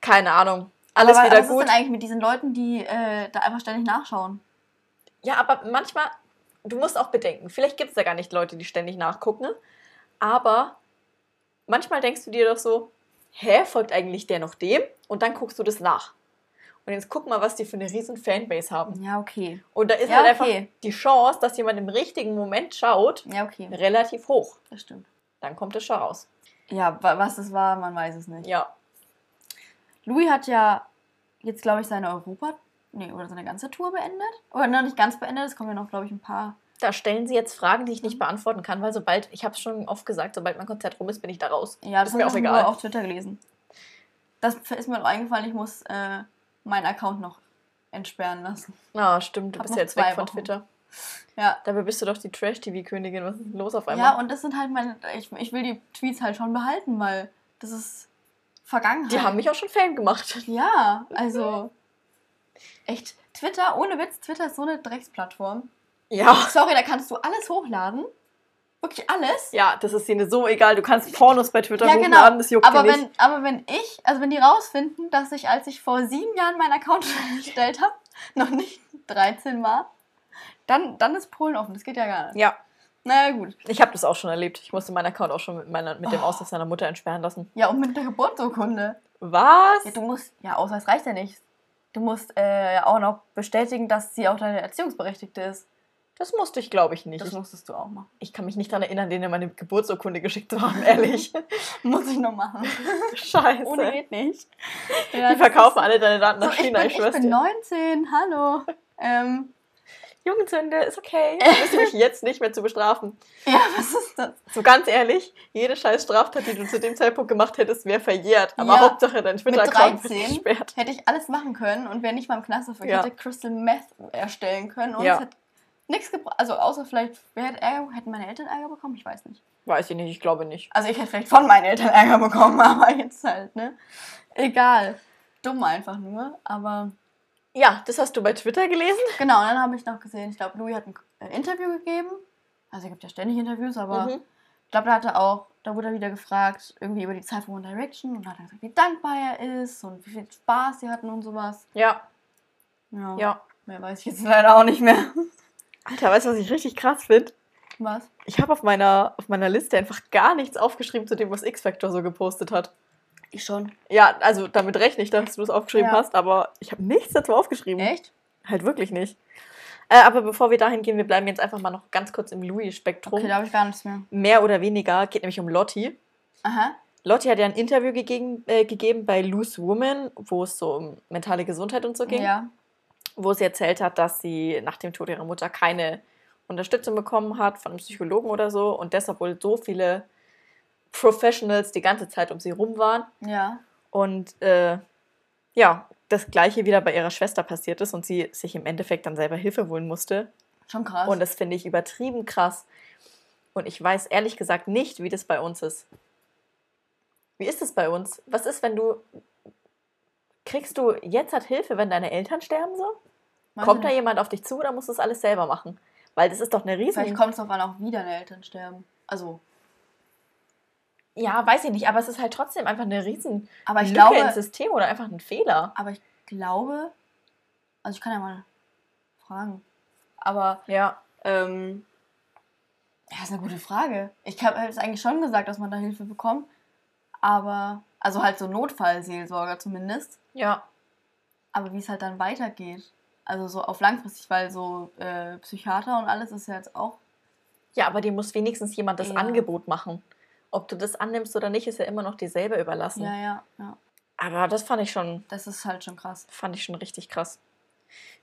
Keine Ahnung. Alles aber wieder was gut. ist denn eigentlich mit diesen Leuten, die äh, da einfach ständig nachschauen? Ja, aber manchmal, du musst auch bedenken, vielleicht gibt es da gar nicht Leute, die ständig nachgucken, aber manchmal denkst du dir doch so, hä, folgt eigentlich der noch dem? Und dann guckst du das nach. Und jetzt guck mal, was die für eine riesen Fanbase haben. Ja, okay. Und da ist Ja, halt einfach okay. die Chance, dass jemand im richtigen Moment schaut, Ja, okay. relativ hoch. Das stimmt. Dann kommt es schon raus. Ja, wa- was das war, man weiß es nicht. Ja. Louis hat ja jetzt, glaube ich, seine Europa... Nee, oder seine ganze Tour beendet. Oder noch nicht ganz beendet, es kommen ja noch, glaube ich, ein paar... Da stellen sie jetzt Fragen, die ich nicht beantworten kann, weil sobald, ich habe es schon oft gesagt, sobald mein Konzert rum ist, bin ich da raus. Ja, das ist mir habe auch ich egal. nur auf Twitter gelesen. Das ist mir auch eingefallen, ich muss äh, meinen Account noch entsperren lassen. Ah, stimmt, du Hab bist noch jetzt weg von Wochen. Twitter. Ja. Dabei bist du doch die Trash-TV-Königin. Was ist denn los auf einmal? Ja, und das sind halt meine... Ich, ich will die Tweets halt schon behalten, weil das ist Vergangenheit. Die haben mich auch schon Fan gemacht. Ja, also... Echt, Twitter, ohne Witz, Twitter ist so eine Drecksplattform. Ja. Sorry, da kannst du alles hochladen. Wirklich alles. Ja, das ist ihnen so egal. Du kannst Pornos bei Twitter Ja, hochladen, genau. das juckt Aber die nicht. wenn, aber wenn ich, also wenn die rausfinden, dass ich, als ich vor sieben Jahren meinen Account erstellt habe, noch nicht 13 war, dann, dann ist Polen offen. Das geht ja gar nicht. Ja, Naja, gut. ich habe das auch schon erlebt. Ich musste meinen Account auch schon mit, meiner, mit dem Oh. Ausweis seiner Mutter entsperren lassen. Ja, und mit der Geburtsurkunde. Was? Ja, du musst, ja, Ausweis reicht ja nicht. Du musst äh, ja auch noch bestätigen, dass sie auch deine Erziehungsberechtigte ist. Das musste ich, glaube ich, nicht. Das Ich, musstest du auch machen. ich kann mich nicht daran erinnern, denen meine Geburtsurkunde geschickt zu haben, ehrlich. Muss ich noch machen. Scheiße. Ohne geht nicht. Ja, Die verkaufen alle deine Daten So, nach ich, China, bin, ich ich bin dir. 19, hallo. Ähm, Jugendsünde ist okay. Du bist mich jetzt nicht mehr zu bestrafen. ja, was ist das? So ganz ehrlich, jede scheiß Straftat, die du zu dem Zeitpunkt gemacht hättest, wäre verjährt. Aber Ja. Hauptsache dein Twitter-Account wird 13 gesperrt. Hätte ich alles machen können und wäre nicht mal im Knast dafür. Ich Ja. hätte Crystal Meth erstellen können und Ja. es hätte nichts gebracht. Also außer vielleicht, wer hätte Ärger, hätten meine Eltern Ärger bekommen? Ich weiß nicht. Weiß ich nicht, ich glaube nicht. Also ich hätte vielleicht von meinen Eltern Ärger bekommen, aber jetzt halt, ne? Egal. Dumm einfach nur, aber Ja, das hast du bei Twitter gelesen? genau, und dann habe ich noch gesehen, ich glaube, Louis hat ein äh, Interview gegeben. Also er gibt ja ständig Interviews, aber Mhm. ich glaube, da hat er auch, da wurde er wieder gefragt, irgendwie über die Zeit von One Direction und hat er gesagt, wie dankbar er ist und wie viel Spaß sie hatten und sowas. Ja, Ja. ja. Mehr weiß ich jetzt leider auch nicht mehr. Alter, weißt du, was ich richtig krass finde? Was? Ich habe auf meiner, auf meiner Liste einfach gar nichts aufgeschrieben zu dem, was X-Factor so gepostet hat. Ich schon. Ja, also damit rechne ich, dass du es aufgeschrieben Ja. hast, aber ich habe nichts dazu aufgeschrieben. Echt? Halt wirklich nicht. Äh, aber bevor wir dahin gehen, wir bleiben jetzt einfach mal noch ganz kurz im Louis-Spektrum. Okay, da habe ich gar nichts mehr. Mehr oder weniger geht nämlich um Lotti. Aha. Lotti hat ja ein Interview gegeben, äh, gegeben bei Loose Woman, wo es so um mentale Gesundheit und so ging. Ja. Wo sie erzählt hat, dass sie nach dem Tod ihrer Mutter keine Unterstützung bekommen hat von einem Psychologen oder so und deshalb wohl so viele Professionals die ganze Zeit um sie rum waren. Ja. Und äh, ja, das gleiche wieder bei ihrer Schwester passiert ist und sie sich im Endeffekt dann selber Hilfe holen musste. Schon krass. Und das finde ich übertrieben krass. Und ich weiß ehrlich gesagt nicht, wie das bei uns ist. Wie ist es bei uns? Was ist, wenn du Kriegst du jetzt halt Hilfe, wenn deine Eltern sterben so? Weiß Kommt da nicht. jemand auf dich zu oder musst du das alles selber machen? Weil das ist doch eine riesen... Vielleicht kommt es darauf an, auch wie deine Eltern sterben. Also, Ja, weiß ich nicht, aber es ist halt trotzdem einfach eine riesen aber ich Lücke glaube, ins System oder einfach ein Fehler. aber ich glaube, also ich kann ja mal fragen. Aber Ja. Ähm, ja, ist eine gute Frage. Ich habe es eigentlich schon gesagt, dass man da Hilfe bekommt. Aber, also halt so Notfallseelsorger zumindest. Ja. Aber wie es halt dann weitergeht. Also so auf langfristig, weil so äh, Psychiater und alles ist ja jetzt auch. Ja, aber dir muss wenigstens jemand das Ja. Angebot machen. Ob du das annimmst oder nicht, ist ja immer noch dir selber überlassen. Ja, ja, ja. Aber das fand ich schon, Das ist halt schon krass. fand ich schon richtig krass.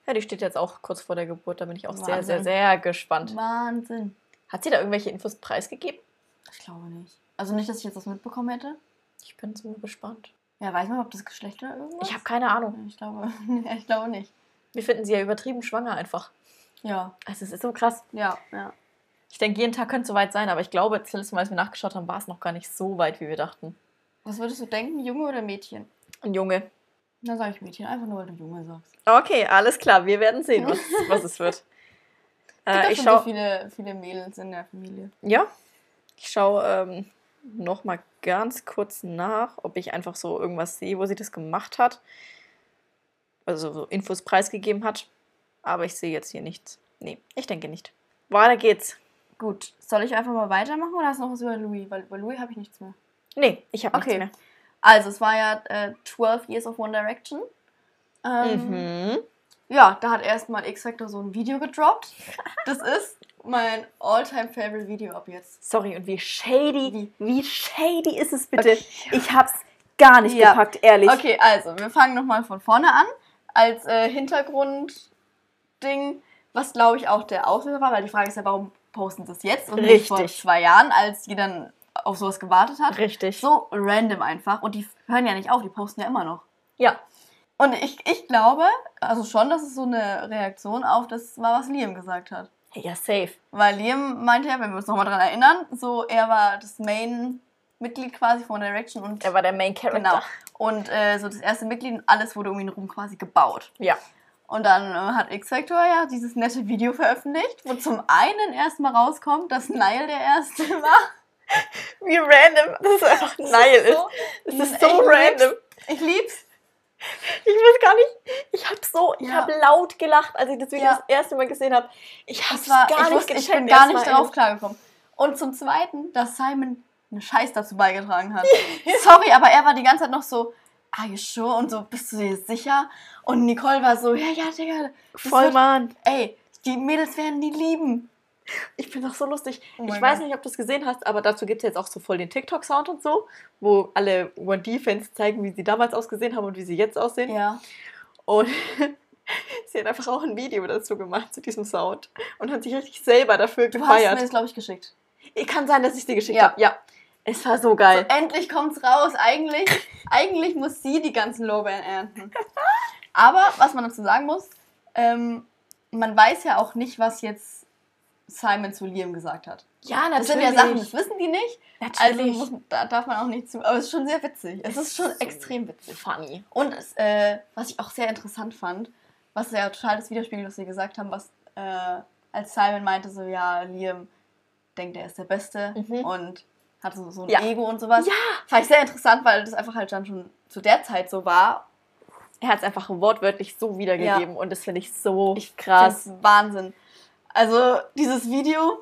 Ja, die steht jetzt auch kurz vor der Geburt, da bin ich auch sehr, sehr, Wahnsinn. sehr gespannt. Wahnsinn. Hat sie da irgendwelche Infos preisgegeben? Ich glaube nicht. Also nicht, dass ich jetzt was mitbekommen hätte. Ich bin so gespannt. Ja, weiß man, ob das Geschlecht oder irgendwas? Ich habe keine Ahnung. Ich glaube, ich glaube nicht. Wir finden sie ja übertrieben schwanger einfach. Ja, Also es ist so krass. ja, ja. Ich denke, jeden Tag könnte es so weit sein, aber ich glaube, das letzte Mal, als wir nachgeschaut haben, war es noch gar nicht so weit, wie wir dachten. Was würdest du denken, Junge oder Mädchen? Ein Junge. Na, sag ich Mädchen, einfach nur, weil du Junge sagst. Okay, alles klar. Wir werden sehen, was, was es wird. Äh, ich schaue so viele, viele Mädels in der Familie. Ja, ich schaue ähm, noch mal ganz kurz nach, ob ich einfach so irgendwas sehe, wo sie das gemacht hat. Also so Infos preisgegeben hat. Aber ich sehe jetzt hier nichts. Nee, ich denke nicht. Weiter geht's. Gut, soll ich einfach mal weitermachen oder hast du noch was über Louis? Weil über Louis habe ich nichts mehr. Nee, ich habe Okay. nichts Also, es war ja äh, 12 Years of One Direction. mehr. Ähm, Mhm. Ja, da hat erstmal X-Factor so ein Video gedroppt. Das ist mein all-time favorite Video ab jetzt. Sorry, und wie shady, Wie? wie shady ist es bitte? Okay. Ich hab's gar nicht Ja. gepackt, ehrlich. Okay, also, wir fangen nochmal von vorne an. Als äh, Hintergrundding, was glaube ich auch der Auslöser war, weil die Frage ist ja, warum posten es jetzt und nicht vor Richtig. zwei Jahren, als jeder dann auf sowas gewartet hat. Richtig. So random einfach. Und die hören ja nicht auf, die posten ja immer noch. Ja. Und ich, ich glaube, also schon, dass es so eine Reaktion auf das war, was Liam gesagt hat. Ja, safe. Weil Liam meinte ja, wenn wir uns nochmal dran erinnern, so er war das Main-Mitglied quasi von Direction und Er war der Main Character. genau. Und äh, so das erste Mitglied und alles wurde um ihn herum quasi gebaut. Ja. Und dann äh, hat X-Factor ja dieses nette Video veröffentlicht, wo zum einen erstmal rauskommt, dass Niall der Erste war. Wie random das ist einfach Nile ist. So, Es das ist so echt random. Ich lieb's. Ich weiß gar nicht. Ich habe so, ich Ja. habe laut gelacht, als ich das Video Ja. das erste Mal gesehen habe. Ich habe Das gar ich, nicht wusste, ich bin gar nicht drauf klargekommen. Und zum Zweiten, dass Simon einen Scheiß dazu beigetragen hat. Sorry, aber er war die ganze Zeit noch so, are you sure? Und so, bist du dir sicher? Und Nicole war so, ja, ja, Digga. Voll, wird- Mann. Ey, die Mädels werden die lieben. Ich bin doch so lustig. Oh ich weiß nicht, ob du es gesehen hast, aber dazu gibt es jetzt auch so voll den TikTok-Sound und so, wo alle 1D-Fans zeigen, wie sie damals ausgesehen haben und wie sie jetzt aussehen. Ja. Und sie hat einfach auch ein Video dazu gemacht, zu diesem Sound. Und hat sich richtig selber dafür Du hast mir gefeiert. das, glaube ich, geschickt. Kann sein, dass ich es dir geschickt Ja. habe. Ja. Es war so geil. Endlich kommt's raus. Eigentlich, eigentlich muss sie die ganzen Lorbeeren ernten. Aber was man dazu sagen muss, ähm, man weiß ja auch nicht, was jetzt Simon zu Liam gesagt hat. ja, Das sind ja Sachen, das wissen die nicht. Also Natürlich. muss, da darf man auch nicht zu. Aber es ist schon sehr witzig. Es ist schon So extrem witzig. funny. Und es, äh, was ich auch sehr interessant fand, was ja total das widerspiegelt, was sie gesagt haben, was äh, als Simon meinte, so ja, Liam denkt, er ist der Beste Mhm. und hat so, so ein Ja. Ego und sowas. Ja. Fand ich sehr interessant, weil das einfach halt dann schon zu der Zeit so war. Er hat es einfach wortwörtlich so wiedergegeben und das finde ich so Ich krass. Wahnsinn. Also dieses Video,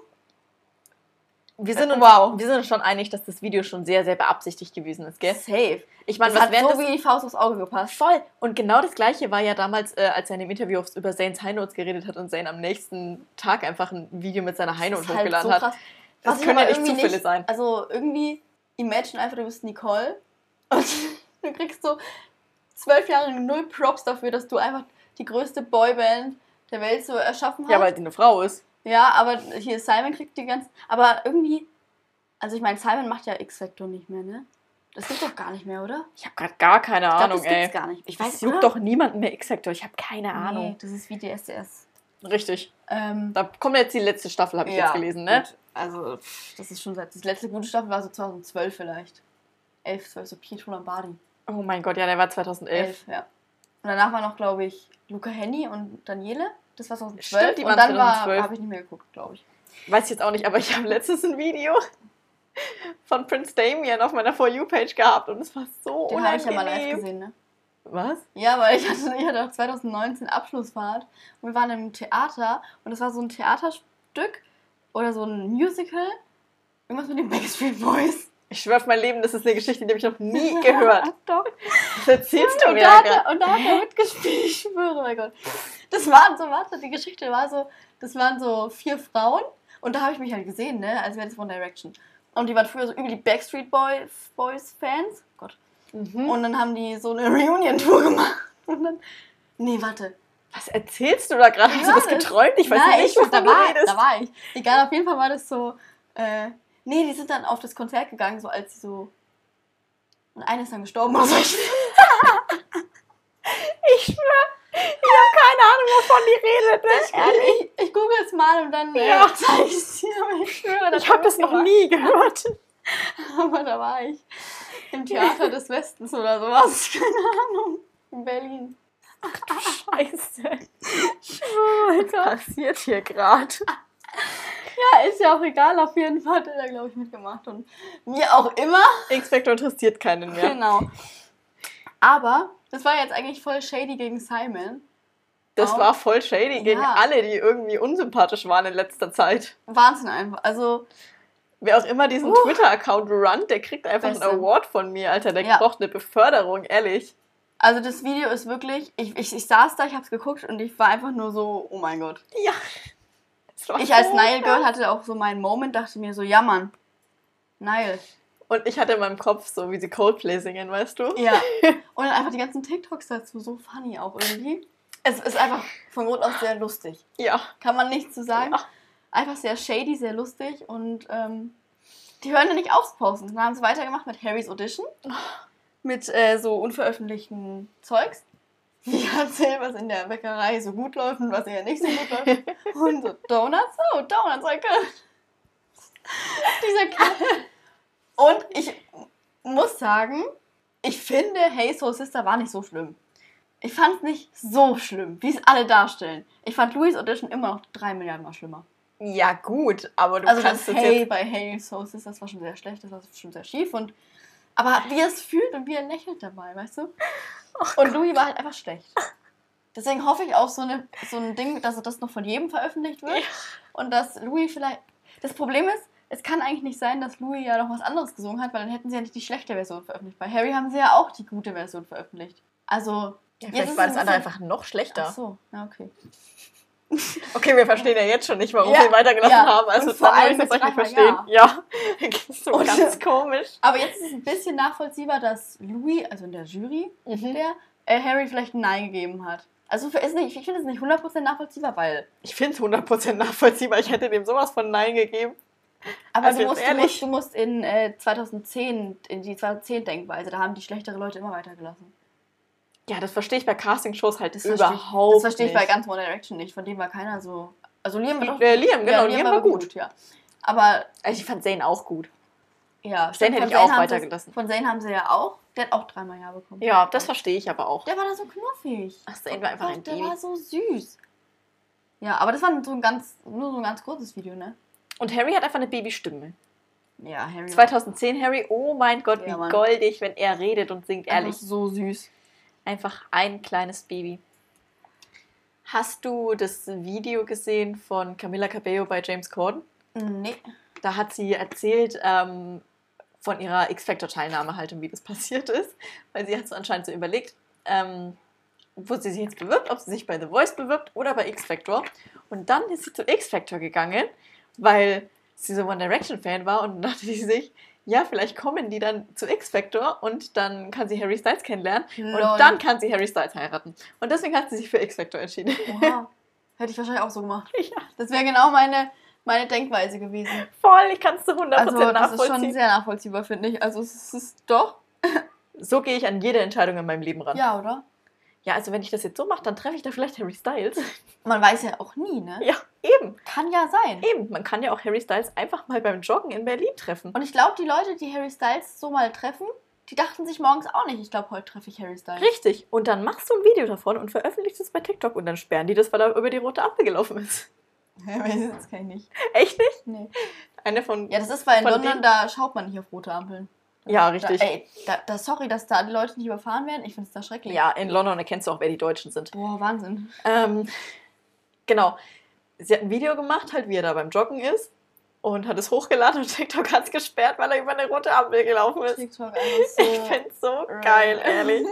Wir sind, uns, Wow. wir sind uns schon einig, dass das Video schon sehr, sehr beabsichtigt gewesen ist, gell? safe. Ich meine, was hat so wie die Faust aufs Auge gepasst. Voll. Und genau das Gleiche war ja damals, äh, als er in dem Interview aufs- über Zanes High Notes geredet hat und Zane am nächsten Tag einfach ein Video mit seiner High Note halt hochgeladen so hat. krass. Das Was können ja nicht Zufälle sein. Also irgendwie, imagine einfach, du bist Nicole und du kriegst so zwölf Jahre null Props dafür, dass du einfach die größte Boyband der Welt so erschaffen hast. Ja, weil sie eine Frau ist. Ja, aber hier Simon kriegt die ganzen. Aber irgendwie, also ich meine, Simon macht ja X-Factor nicht mehr, ne? Das gibt's doch gar nicht mehr, oder? Ich habe gerade gar keine Ich glaube, Ahnung, das gibt's ey. gar nicht. Ich weiß weiß, juckt doch niemanden mehr X-Factor. Ich habe keine Ahnung. Nee, das ist wie DSDS. Richtig. Ähm, Da kommt jetzt die letzte Staffel, habe ich jetzt gelesen, ne? gut. Also, das ist schon seit. Das letzte gute Staffel war so 2012 vielleicht. 11, 12, so Pietro Lombardi. Oh mein Gott, ja, der war 2011. 11, ja. Und danach war noch, glaube ich, Luca Henny und Daniele. Das war 2012. Stimmt, die und waren dann war 2012. habe ich nicht mehr geguckt, glaube ich. Weiß ich jetzt auch nicht, aber ich habe letztens ein Video von Prince Damien auf meiner For You-Page gehabt und es war so Den habe ich ja mal live unangenehm. gesehen, ne? Was? Ja, weil ich hatte, ich hatte auch 2019 Abschlussfahrt und wir waren im Theater und es war so ein Theaterstück oder so ein Musical. Irgendwas mit den Backstreet Boys. Ich schwöre auf mein Leben, das ist eine Geschichte, die habe ich noch nie gehört. Doch. Was erzählst du Und mir da, hat gerade? er, und da hat er mitgespielt, ich schwöre, mein Gott. Das waren so, warte, die Geschichte war so, das waren so vier Frauen und da habe ich mich halt gesehen, ne, als wäre das One Direction. Und die waren früher so über die Backstreet Boy, Boys Fans. Gott. Mhm. Und dann haben die so eine Reunion-Tour gemacht. Und dann, nee, warte. Was erzählst du da gerade? Hast du das geträumt? Ich weiß Nein, nicht, ich, wovon da, du war, da war ich. Egal, auf jeden Fall war das so, äh, nee, die sind dann auf das Konzert gegangen, so als sie so, und einer ist dann gestorben oder so. Ich- Ich schwöre, ich habe keine Ahnung, wovon die redet. Ne? Ehrlich. Ich, ich google es mal und dann äh, Ja. zeige ich es dir, ich schwöre, Ich habe das noch nie gehört. Aber da war ich im Theater des Westens oder sowas. Keine Ahnung. In Berlin. Scheiße. Was passiert hier gerade? Ja, ist ja auch egal. Auf jeden Fall hat er da, glaube ich, mitgemacht. Und mir auch immer. X-Factor interessiert keinen mehr. Genau. Aber das war jetzt eigentlich voll shady gegen Simon. Das Auch. war voll shady gegen Ja. alle, die irgendwie unsympathisch waren in letzter Zeit. Wahnsinn einfach. Also, Wer auch immer diesen Uh. Twitter-Account runnt, der kriegt einfach Beste. einen Award von mir, Alter. Der Ja. braucht eine Beförderung, ehrlich. also das Video ist wirklich. Ich, ich, ich saß da, ich habe es geguckt und ich war einfach nur so, oh mein Gott. Ja. Ich als so Nile Girl hatte auch so meinen Moment, dachte mir so, ja Mann. Nile. Und ich hatte in meinem Kopf so, wie sie Coldplay singen, weißt du? Ja. Und dann einfach die ganzen TikToks dazu, so funny auch irgendwie. Es ist einfach von Grund aus sehr lustig. Ja. Kann man nichts zu sagen. Ja. Einfach sehr shady, sehr lustig und ähm, die hören ja nicht auf zu posten. Dann haben sie weitergemacht mit Harrys Audition. Mit äh, so unveröffentlichten Zeugs. Wie erzählen, was in der Bäckerei so gut läuft und was eher nicht so gut läuft. Und so Donuts, oh, Donuts, are good. Dieser Kerl. Und ich muss sagen, ich finde, Hey Soul Sister war nicht so schlimm. Ich fand es nicht so schlimm, wie es alle darstellen. Ich fand Louis Audition immer noch drei Milliarden mal schlimmer. Ja, gut, aber du also kannst das Hey bei Hey Soul Sister, das war schon sehr schlecht, das war schon sehr schief. Und, aber wie er es fühlt und wie er lächelt dabei, weißt du? Und Louis war halt einfach schlecht. Deswegen hoffe ich auf so, eine, so ein Ding, dass das noch von jedem veröffentlicht wird. Und dass Louis vielleicht. Das Problem ist, es kann eigentlich nicht sein, dass Louis ja noch was anderes gesungen hat, weil dann hätten sie ja nicht die schlechte Version veröffentlicht. Bei Harry haben sie ja auch die gute Version veröffentlicht. Also. Ja, vielleicht war es das andere einfach noch schlechter. Ach so, ja, okay. Okay, wir verstehen ja jetzt schon nicht, warum Ja, sie ihn weitergelassen ja. haben. Also vor allem das nicht verstehen. Ja. Ist so Und- ganz komisch. Aber jetzt ist es ein bisschen nachvollziehbar, dass Louis, also in der Jury, der äh, Harry vielleicht ein Nein gegeben hat. Also ist nicht, ich finde es nicht 100% nachvollziehbar, weil. Ich finde es 100% nachvollziehbar. Ich hätte dem sowas von Nein gegeben. Aber Also du, musst, du, musst, du musst in äh, 2010, in die 2010-Denkweise, da haben die schlechtere Leute immer weitergelassen. Ja, das verstehe ich bei Castingshows halt Das überhaupt Das verstehe ich bei nicht. ganz One Direction nicht. Von dem war keiner so. Also Liam war doch. Äh, Liam, genau, Liam war wirklich gut. ja. Aber Also ich fand Zane auch gut. ja, stimmt, hätte ich auch Zayn haben weitergelassen. Von Zane haben sie ja auch. Der hat auch dreimal Ja bekommen. Ja, das verstehe ich aber auch. Der war da so knuffig. Ach, Zane war einfach Gott, ein Der Baby. war so süß. Ja, aber das war so ein ganz, nur so ein ganz kurzes Video, ne? Und Harry hat einfach eine Babystimme. Ja, Harry. 2010 Harry, oh mein Gott, wie Ja, Mann. goldig, wenn er redet und singt, ehrlich. einfach so süß. Einfach ein kleines Baby. Hast du das Video gesehen von Camila Cabello bei James Corden? Nee. Da hat sie erzählt ähm, von ihrer X-Factor-Teilnahme halt und wie das passiert ist. Weil sie hat so anscheinend so überlegt, ähm, wo sie sich jetzt bewirbt, ob sie sich bei The Voice bewirbt oder bei X-Factor. Und dann ist sie zu X-Factor gegangen, weil sie so One Direction-Fan war und dachte sie sich, ja, vielleicht kommen die dann zu X-Factor und dann kann sie Harry Styles kennenlernen Lol. und dann kann sie Harry Styles heiraten. Und deswegen hat sie sich für X-Factor entschieden. Oha. Hätte ich wahrscheinlich auch so gemacht. Ja. Das wäre genau meine, meine Denkweise gewesen. Voll, ich kann es zu 100% Also, das ist nachvollziehen. schon sehr nachvollziehbar, finde ich. Also, es ist doch. so gehe ich an jede Entscheidung in meinem Leben ran. Ja, oder? Ja, also wenn ich das jetzt so mache, dann treffe ich da vielleicht Harry Styles. Man weiß ja auch nie, ne? Ja, eben. Kann ja sein. Eben. Man kann ja auch Harry Styles einfach mal beim Joggen in Berlin treffen. Und ich glaube, die Leute, die Harry Styles so mal treffen, die dachten sich morgens auch nicht, ich glaube, heute treffe ich Harry Styles. Richtig. Und dann machst du ein Video davon und veröffentlichst es bei TikTok und dann sperren die das, weil er über die rote Ampel gelaufen ist. das kann ich nicht. Echt nicht? Nee. Eine von. Ja, das ist, weil in London, da schaut man nicht auf rote Ampeln. Ja, richtig. Da, ey, da, da, sorry, dass da die Leute nicht überfahren werden. Ich finde es da schrecklich. Ja, in London erkennst du auch, wer die Deutschen sind. Boah, Wahnsinn. Ähm, genau. Sie hat ein Video gemacht, halt wie er da beim Joggen ist und hat es hochgeladen und TikTok hat es gesperrt, weil er über eine rote Ampel gelaufen ist. TikTok einfach so. Ich find's so geil, ehrlich.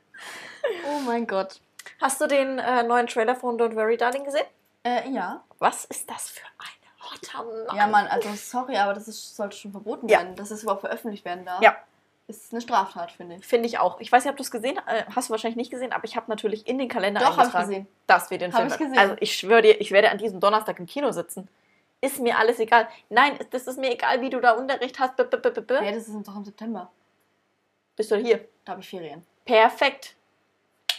oh mein Gott. Hast du den äh, neuen Trailer von Don't Worry Darling gesehen? Äh, ja. Was ist das für eine hotter Ja, Mann, also sorry, aber das ist, sollte schon verboten Ja. werden, dass es überhaupt veröffentlicht werden darf. Ja. Ist eine Straftat, finde ich. Finde ich auch. Ich weiß nicht, ob du es gesehen hast. Äh, hast du wahrscheinlich nicht gesehen, aber ich habe natürlich in den Kalender Doch, eingetragen, gesehen. dass wir den Hab Film ich gesehen. Also ich schwöre dir, ich werde an diesem Donnerstag im Kino sitzen. Ist mir alles egal. Nein, das ist mir egal, wie du da Unterricht hast. -b -b -b. Ja, das ist doch im September. Bist du hier? Da habe ich Ferien. Perfekt.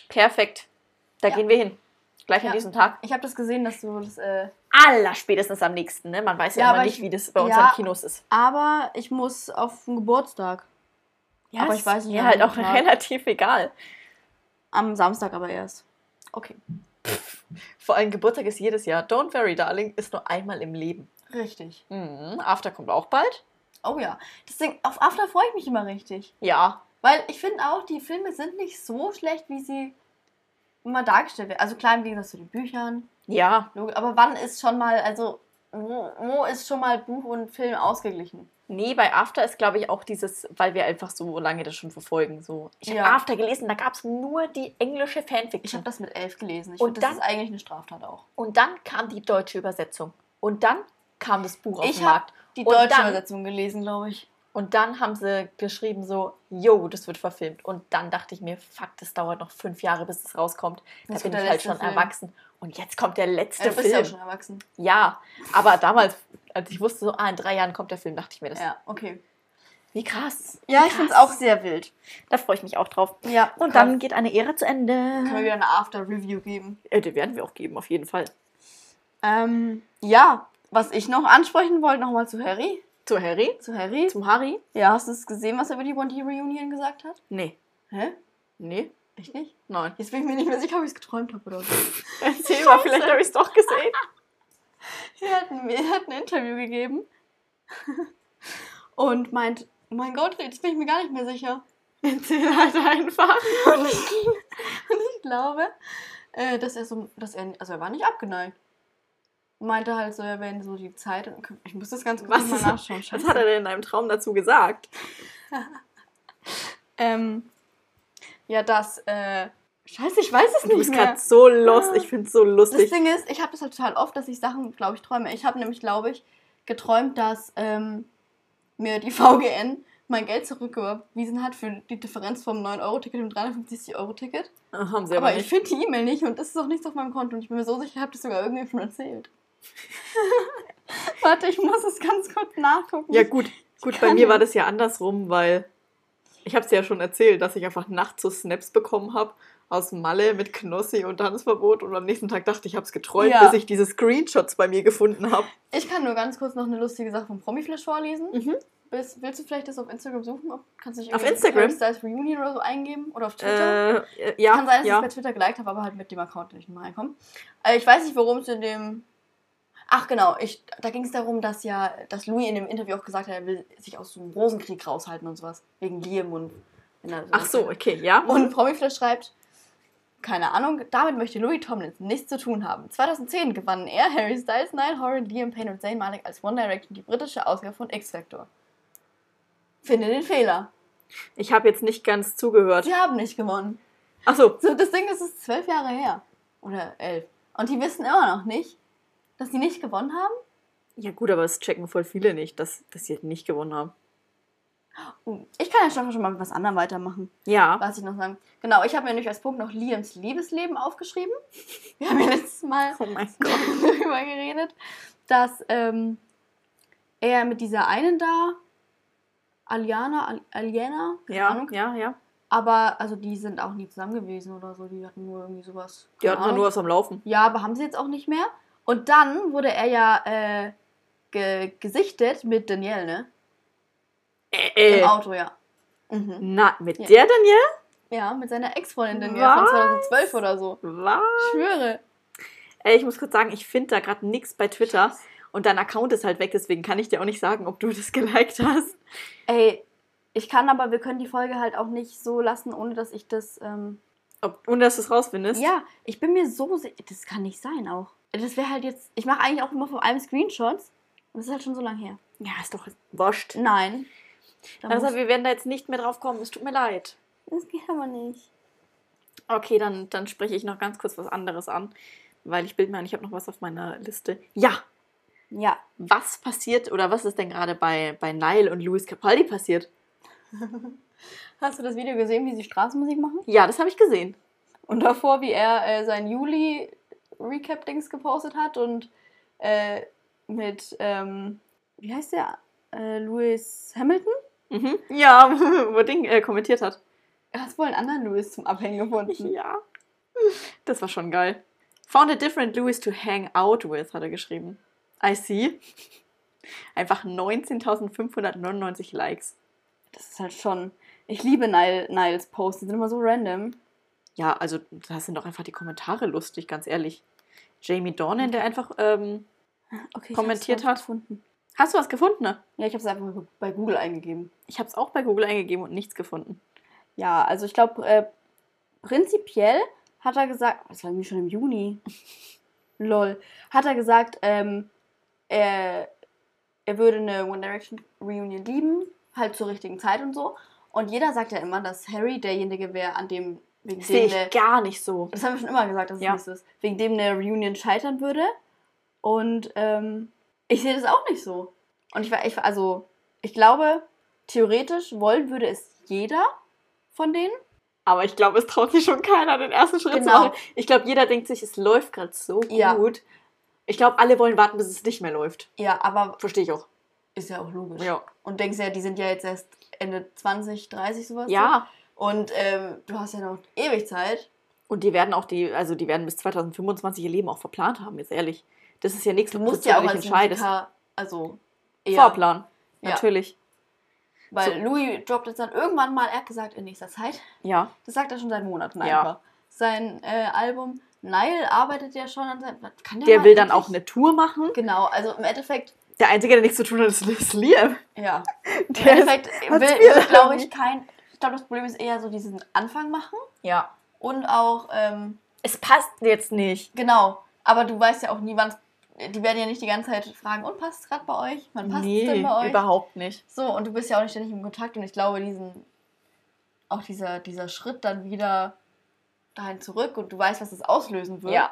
Perfekt. Da Ja. gehen wir hin. Gleich Ja. an diesem Tag. Ich habe das gesehen, dass du das. Äh, Aller spätestens am nächsten, ne? Man weiß ja, Ja, immer aber nicht, ich- wie das bei ja. unseren Kinos ist. aber ich muss auf den Geburtstag. aber ich weiß nicht, Ja, halt auch Tag. relativ egal. Am Samstag aber erst. Okay. Vor allem Geburtstag ist jedes Jahr. Don't worry, darling, ist nur einmal im Leben. Richtig. Mhm. After kommt auch bald. Oh ja. Deswegen, auf After freue ich mich immer richtig. Ja. Weil ich finde auch, die Filme sind nicht so schlecht, wie sie immer dargestellt werden. Also klar im Gegensatz zu den Büchern. Ja. Aber wann ist schon mal, also wo, wo ist schon mal Buch und Film ausgeglichen? Nee, bei After ist, glaube ich, auch dieses, weil wir einfach so lange das schon verfolgen. So. Ich habe Ja. After gelesen, da gab es nur die englische Ich Fanfiction. habe das mit elf gelesen. Ich Und finde, das dann- ist eigentlich eine Straftat auch. Und dann kam die deutsche Übersetzung. Und dann kam das Buch auf Ich den hab Markt. Die deutsche dann- Übersetzung gelesen, glaube ich. Und dann haben sie geschrieben so, yo, das wird verfilmt. Und dann dachte ich mir, fuck, das dauert noch fünf Jahre, bis es rauskommt. Da Das bin ich halt schon Film. erwachsen. Und jetzt kommt der letzte Ja, du bist ja Film. auch schon erwachsen. Ja, aber damals, als ich wusste, so, ah, in drei Jahren kommt der Film, dachte ich mir das. Ja, okay. Wie krass. Ja, Wie ich finde es krass. auch sehr wild. Da freue ich mich auch drauf. Ja, Und krass. dann geht eine Ära zu Ende. können wir wieder eine After-Review geben. Äh, die werden wir auch geben, auf jeden Fall. Ähm, ja, was ich noch ansprechen wollte, nochmal zu Harry. Zu Harry? Zu Harry. Zum Harry? Ja, hast du es gesehen, was er über die One D Reunion gesagt hat? Nee. Hä? Nee? Echt nicht? Nein. Jetzt bin ich mir nicht mehr sicher, ob ich es geträumt habe oder so. Erzähl mal, vielleicht habe ich es doch gesehen. Er hat, ein, er hat ein Interview gegeben und meint, oh mein Gott, jetzt bin ich mir gar nicht mehr sicher. Erzähl halt einfach. Und ich, glaube, äh, dass er so, dass er, also er war nicht abgeneigt. Meinte halt so, ja, wenn so die Zeit, ich muss das ganz kurz Was, mal nachschauen. was Scheiße. hat er denn in einem Traum dazu gesagt? Ähm, ja, das, äh, scheiße, ich weiß es Du nicht bist mehr. gerade so lost. Ich finde es so Das lustig. Ding ist, ich habe das halt total oft, dass ich Sachen, glaube ich, träume. Ich habe nämlich, glaube ich, geträumt, dass ähm, mir die VGN mein Geld zurücküberwiesen hat für die Differenz vom 9-Euro-Ticket und dem 350-Euro-Ticket. Ah, Haben sie aber, Aber ich finde die E-Mail nicht und das ist auch nichts auf meinem Konto. Und ich bin mir so sicher, ich habe das sogar irgendwie schon erzählt. Warte, ich muss es ganz kurz nachgucken. Ja gut, gut, bei mir war das ja andersrum, weil ich habe es ja schon erzählt, dass ich einfach nachts so Snaps bekommen habe aus Malle mit Knossi und Tanzverbot und am nächsten Tag dachte ich, habe es geträumt, Ja. bis ich diese Screenshots bei mir gefunden habe. Ich kann nur ganz kurz noch eine lustige Sache vom Promiflash vorlesen. Mhm. Willst, willst du vielleicht das auf Instagram suchen? Kannst du nicht Auf Instagram? Styles Reunion oder so eingeben? Oder auf Twitter? Äh, ja, Kann sein, dass ich ja. es bei Twitter geliked habe, aber halt mit dem Account nicht mehr reinkommen. Äh, ich weiß nicht, worum es in dem. Ach genau, ich, da ging es darum, dass ja, dass Louis in dem Interview auch gesagt hat, er will sich aus so einem Rosenkrieg raushalten und sowas. Wegen Liam und. er Ach so, okay, ja. Und Promiflash schreibt, keine Ahnung, damit möchte Louis Tomlinson nichts zu tun haben. 2010 gewannen er, Harry Styles, Niall Horan, Liam Payne und Zayn Malik als One Direction die britische Ausgabe von X-Factor. Finde den Fehler. Ich habe jetzt nicht ganz zugehört. Sie haben nicht gewonnen. Ach so, So, das Ding ist, es ist zwölf Jahre her. Oder elf. Und die wissen immer noch nicht, dass sie nicht gewonnen haben. ja gut, aber es checken voll viele nicht, dass, dass sie nicht gewonnen haben. Uh, Ich kann ja schon schon mal mit was anderem weitermachen. Ja. Was ich noch sagen. Genau, ich habe mir nämlich als Punkt noch Liams Liebesleben aufgeschrieben. Wir haben ja letztes Mal Oh darüber geredet, dass ähm, er mit dieser einen da, Aliana, Al Aliena, Ja, Ahnung, ja, ja. aber also die sind auch nie zusammen gewesen oder so, die hatten nur irgendwie sowas. Die hatten Ahnung. nur was am Laufen. Ja, aber haben sie jetzt auch nicht mehr. Und dann wurde er ja äh, ge gesichtet mit Danielle, ne? Äh, Im Auto, ja. Mhm. Na, mit Ja. der Danielle? Ja, mit seiner Ex-Freundin ja, von Was? 2012 oder so. Was? Ich schwöre. Ey, ich muss kurz sagen, ich finde da gerade nichts bei Twitter. Und dein Account ist halt weg, deswegen kann ich dir auch nicht sagen, ob du das geliked hast. Ey, ich kann aber, wir können die Folge halt auch nicht so lassen, ohne dass ich das. Ähm, Ob, ohne dass du es rausfindest. ja, ich bin mir so sicher. Das kann nicht sein auch. Das wäre halt jetzt. Ich mache eigentlich auch immer von einem Screenshots. Und das ist halt schon so lange her. Ja, ist doch wurscht. Nein. Also, wir werden da jetzt nicht mehr drauf kommen. Es tut mir leid. das geht aber nicht. Okay, dann, dann spreche ich noch ganz kurz was anderes an. Weil ich bilde mir ein, ich habe noch was auf meiner Liste. Ja, Ja. was passiert oder was ist denn gerade bei, bei Nile und Louis Capaldi passiert? Hast du das Video gesehen, wie sie Straßenmusik machen? Ja, das habe ich gesehen. Und davor, wie er äh, sein Juli-Recap-Dings gepostet hat und äh, mit, ähm, wie heißt der? Äh, Lewis Hamilton? Mhm. Ja, wo Ding äh, kommentiert hat. Er hat wohl einen anderen Lewis zum Abhängen gefunden. Ja. Das war schon geil. Found a different Louis to hang out with, hat er geschrieben. I see. Einfach 19.599 Likes. Das ist halt schon. Ich liebe Nile, Niles Posts, die sind immer so random. Ja, also da sind doch einfach die Kommentare lustig, ganz ehrlich. Jamie Dornan, der einfach. Ähm, Okay, Kommentiert hat. gefunden. hast du was gefunden? Ne? Ja, ich habe es einfach bei Google eingegeben. Ich habe es auch bei Google eingegeben und nichts gefunden. Ja, also ich glaube, äh, prinzipiell hat er gesagt, das war irgendwie schon im Juni. Lol. Hat er gesagt, ähm, er, er würde eine One Direction Reunion lieben, halt zur richtigen Zeit und so. Und jeder sagt ja immer, dass Harry derjenige wäre, an dem, wegen Sehe ich gar nicht so. das haben wir schon immer gesagt, dass es Ja. nicht so ist, wegen dem eine Reunion scheitern würde. Und ähm, ich sehe das auch nicht so. Und ich war, ich, war- also, ich glaube, theoretisch wollen würde es jeder von denen. Aber ich glaube, es traut sich schon keiner, den ersten Schritt zu Genau. machen. Ich glaube, jeder denkt sich, es läuft gerade so Ja. gut. Ich glaube, alle wollen warten, bis es nicht mehr läuft. Ja, aber Verstehe ich auch. ist ja auch logisch. Ja. Und denkst ja, die sind ja jetzt erst Ende 20, 30 sowas. Ja. So. Und ähm, du hast ja noch ewig Zeit. Und die werden auch die, also die werden bis 2025 ihr Leben auch verplant haben, jetzt ehrlich. Das ist ja nichts, Du musst ja auch als entscheidest. Musiker, also eher, Vorplan. Ja. Natürlich. Weil So. Louis droppt jetzt dann irgendwann mal, er hat gesagt, in nächster Zeit. Ja. Das sagt er schon seit Monaten Ja. einfach. Sein äh, Album, Nile arbeitet ja schon an seinem. Kann der Der will dann auch eine Tour machen. Genau, also im Endeffekt, Der Einzige, der nichts zu tun hat, ist Liam. ja. Im Der Endeffekt hat's will, will glaube ich, kein. Ich glaube, das Problem ist eher so diesen Anfang machen Ja. und auch, ähm, Es passt jetzt nicht. genau. Aber du weißt ja auch nie, wann Die werden ja nicht die ganze Zeit fragen, und passt es gerade bei euch? Wann passt es nee, denn bei euch? überhaupt nicht. So, und du bist ja auch nicht ständig im Kontakt und ich glaube, diesen, auch dieser, dieser Schritt dann wieder dahin zurück und du weißt, was das auslösen wird. Ja.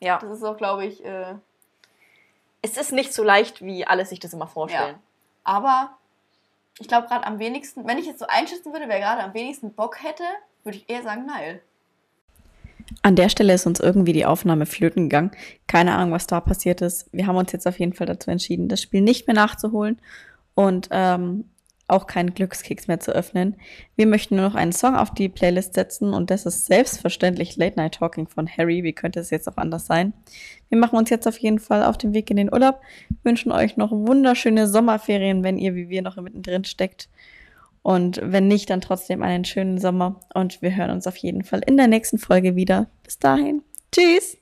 Ja. Das ist auch, glaube ich, äh, Es ist nicht so leicht, wie alle sich das immer vorstellen. aber ich glaube gerade am wenigsten, wenn ich jetzt so einschätzen würde, wer gerade am wenigsten Bock hätte, würde ich eher sagen Nile. An der Stelle ist uns irgendwie die Aufnahme flöten gegangen. Keine Ahnung, was da passiert ist. Wir haben uns jetzt auf jeden Fall dazu entschieden, das Spiel nicht mehr nachzuholen und ähm, auch keinen Glückskeks mehr zu öffnen. Wir möchten nur noch einen Song auf die Playlist setzen und das ist selbstverständlich Late Night Talking von Harry. Wie könnte es jetzt auch anders sein? Wir machen uns jetzt auf jeden Fall auf den Weg in den Urlaub, wünschen euch noch wunderschöne Sommerferien, wenn ihr wie wir noch mittendrin steckt. Und wenn nicht, dann trotzdem einen schönen Sommer. Und wir hören uns auf jeden Fall in der nächsten Folge wieder. Bis dahin. Tschüss.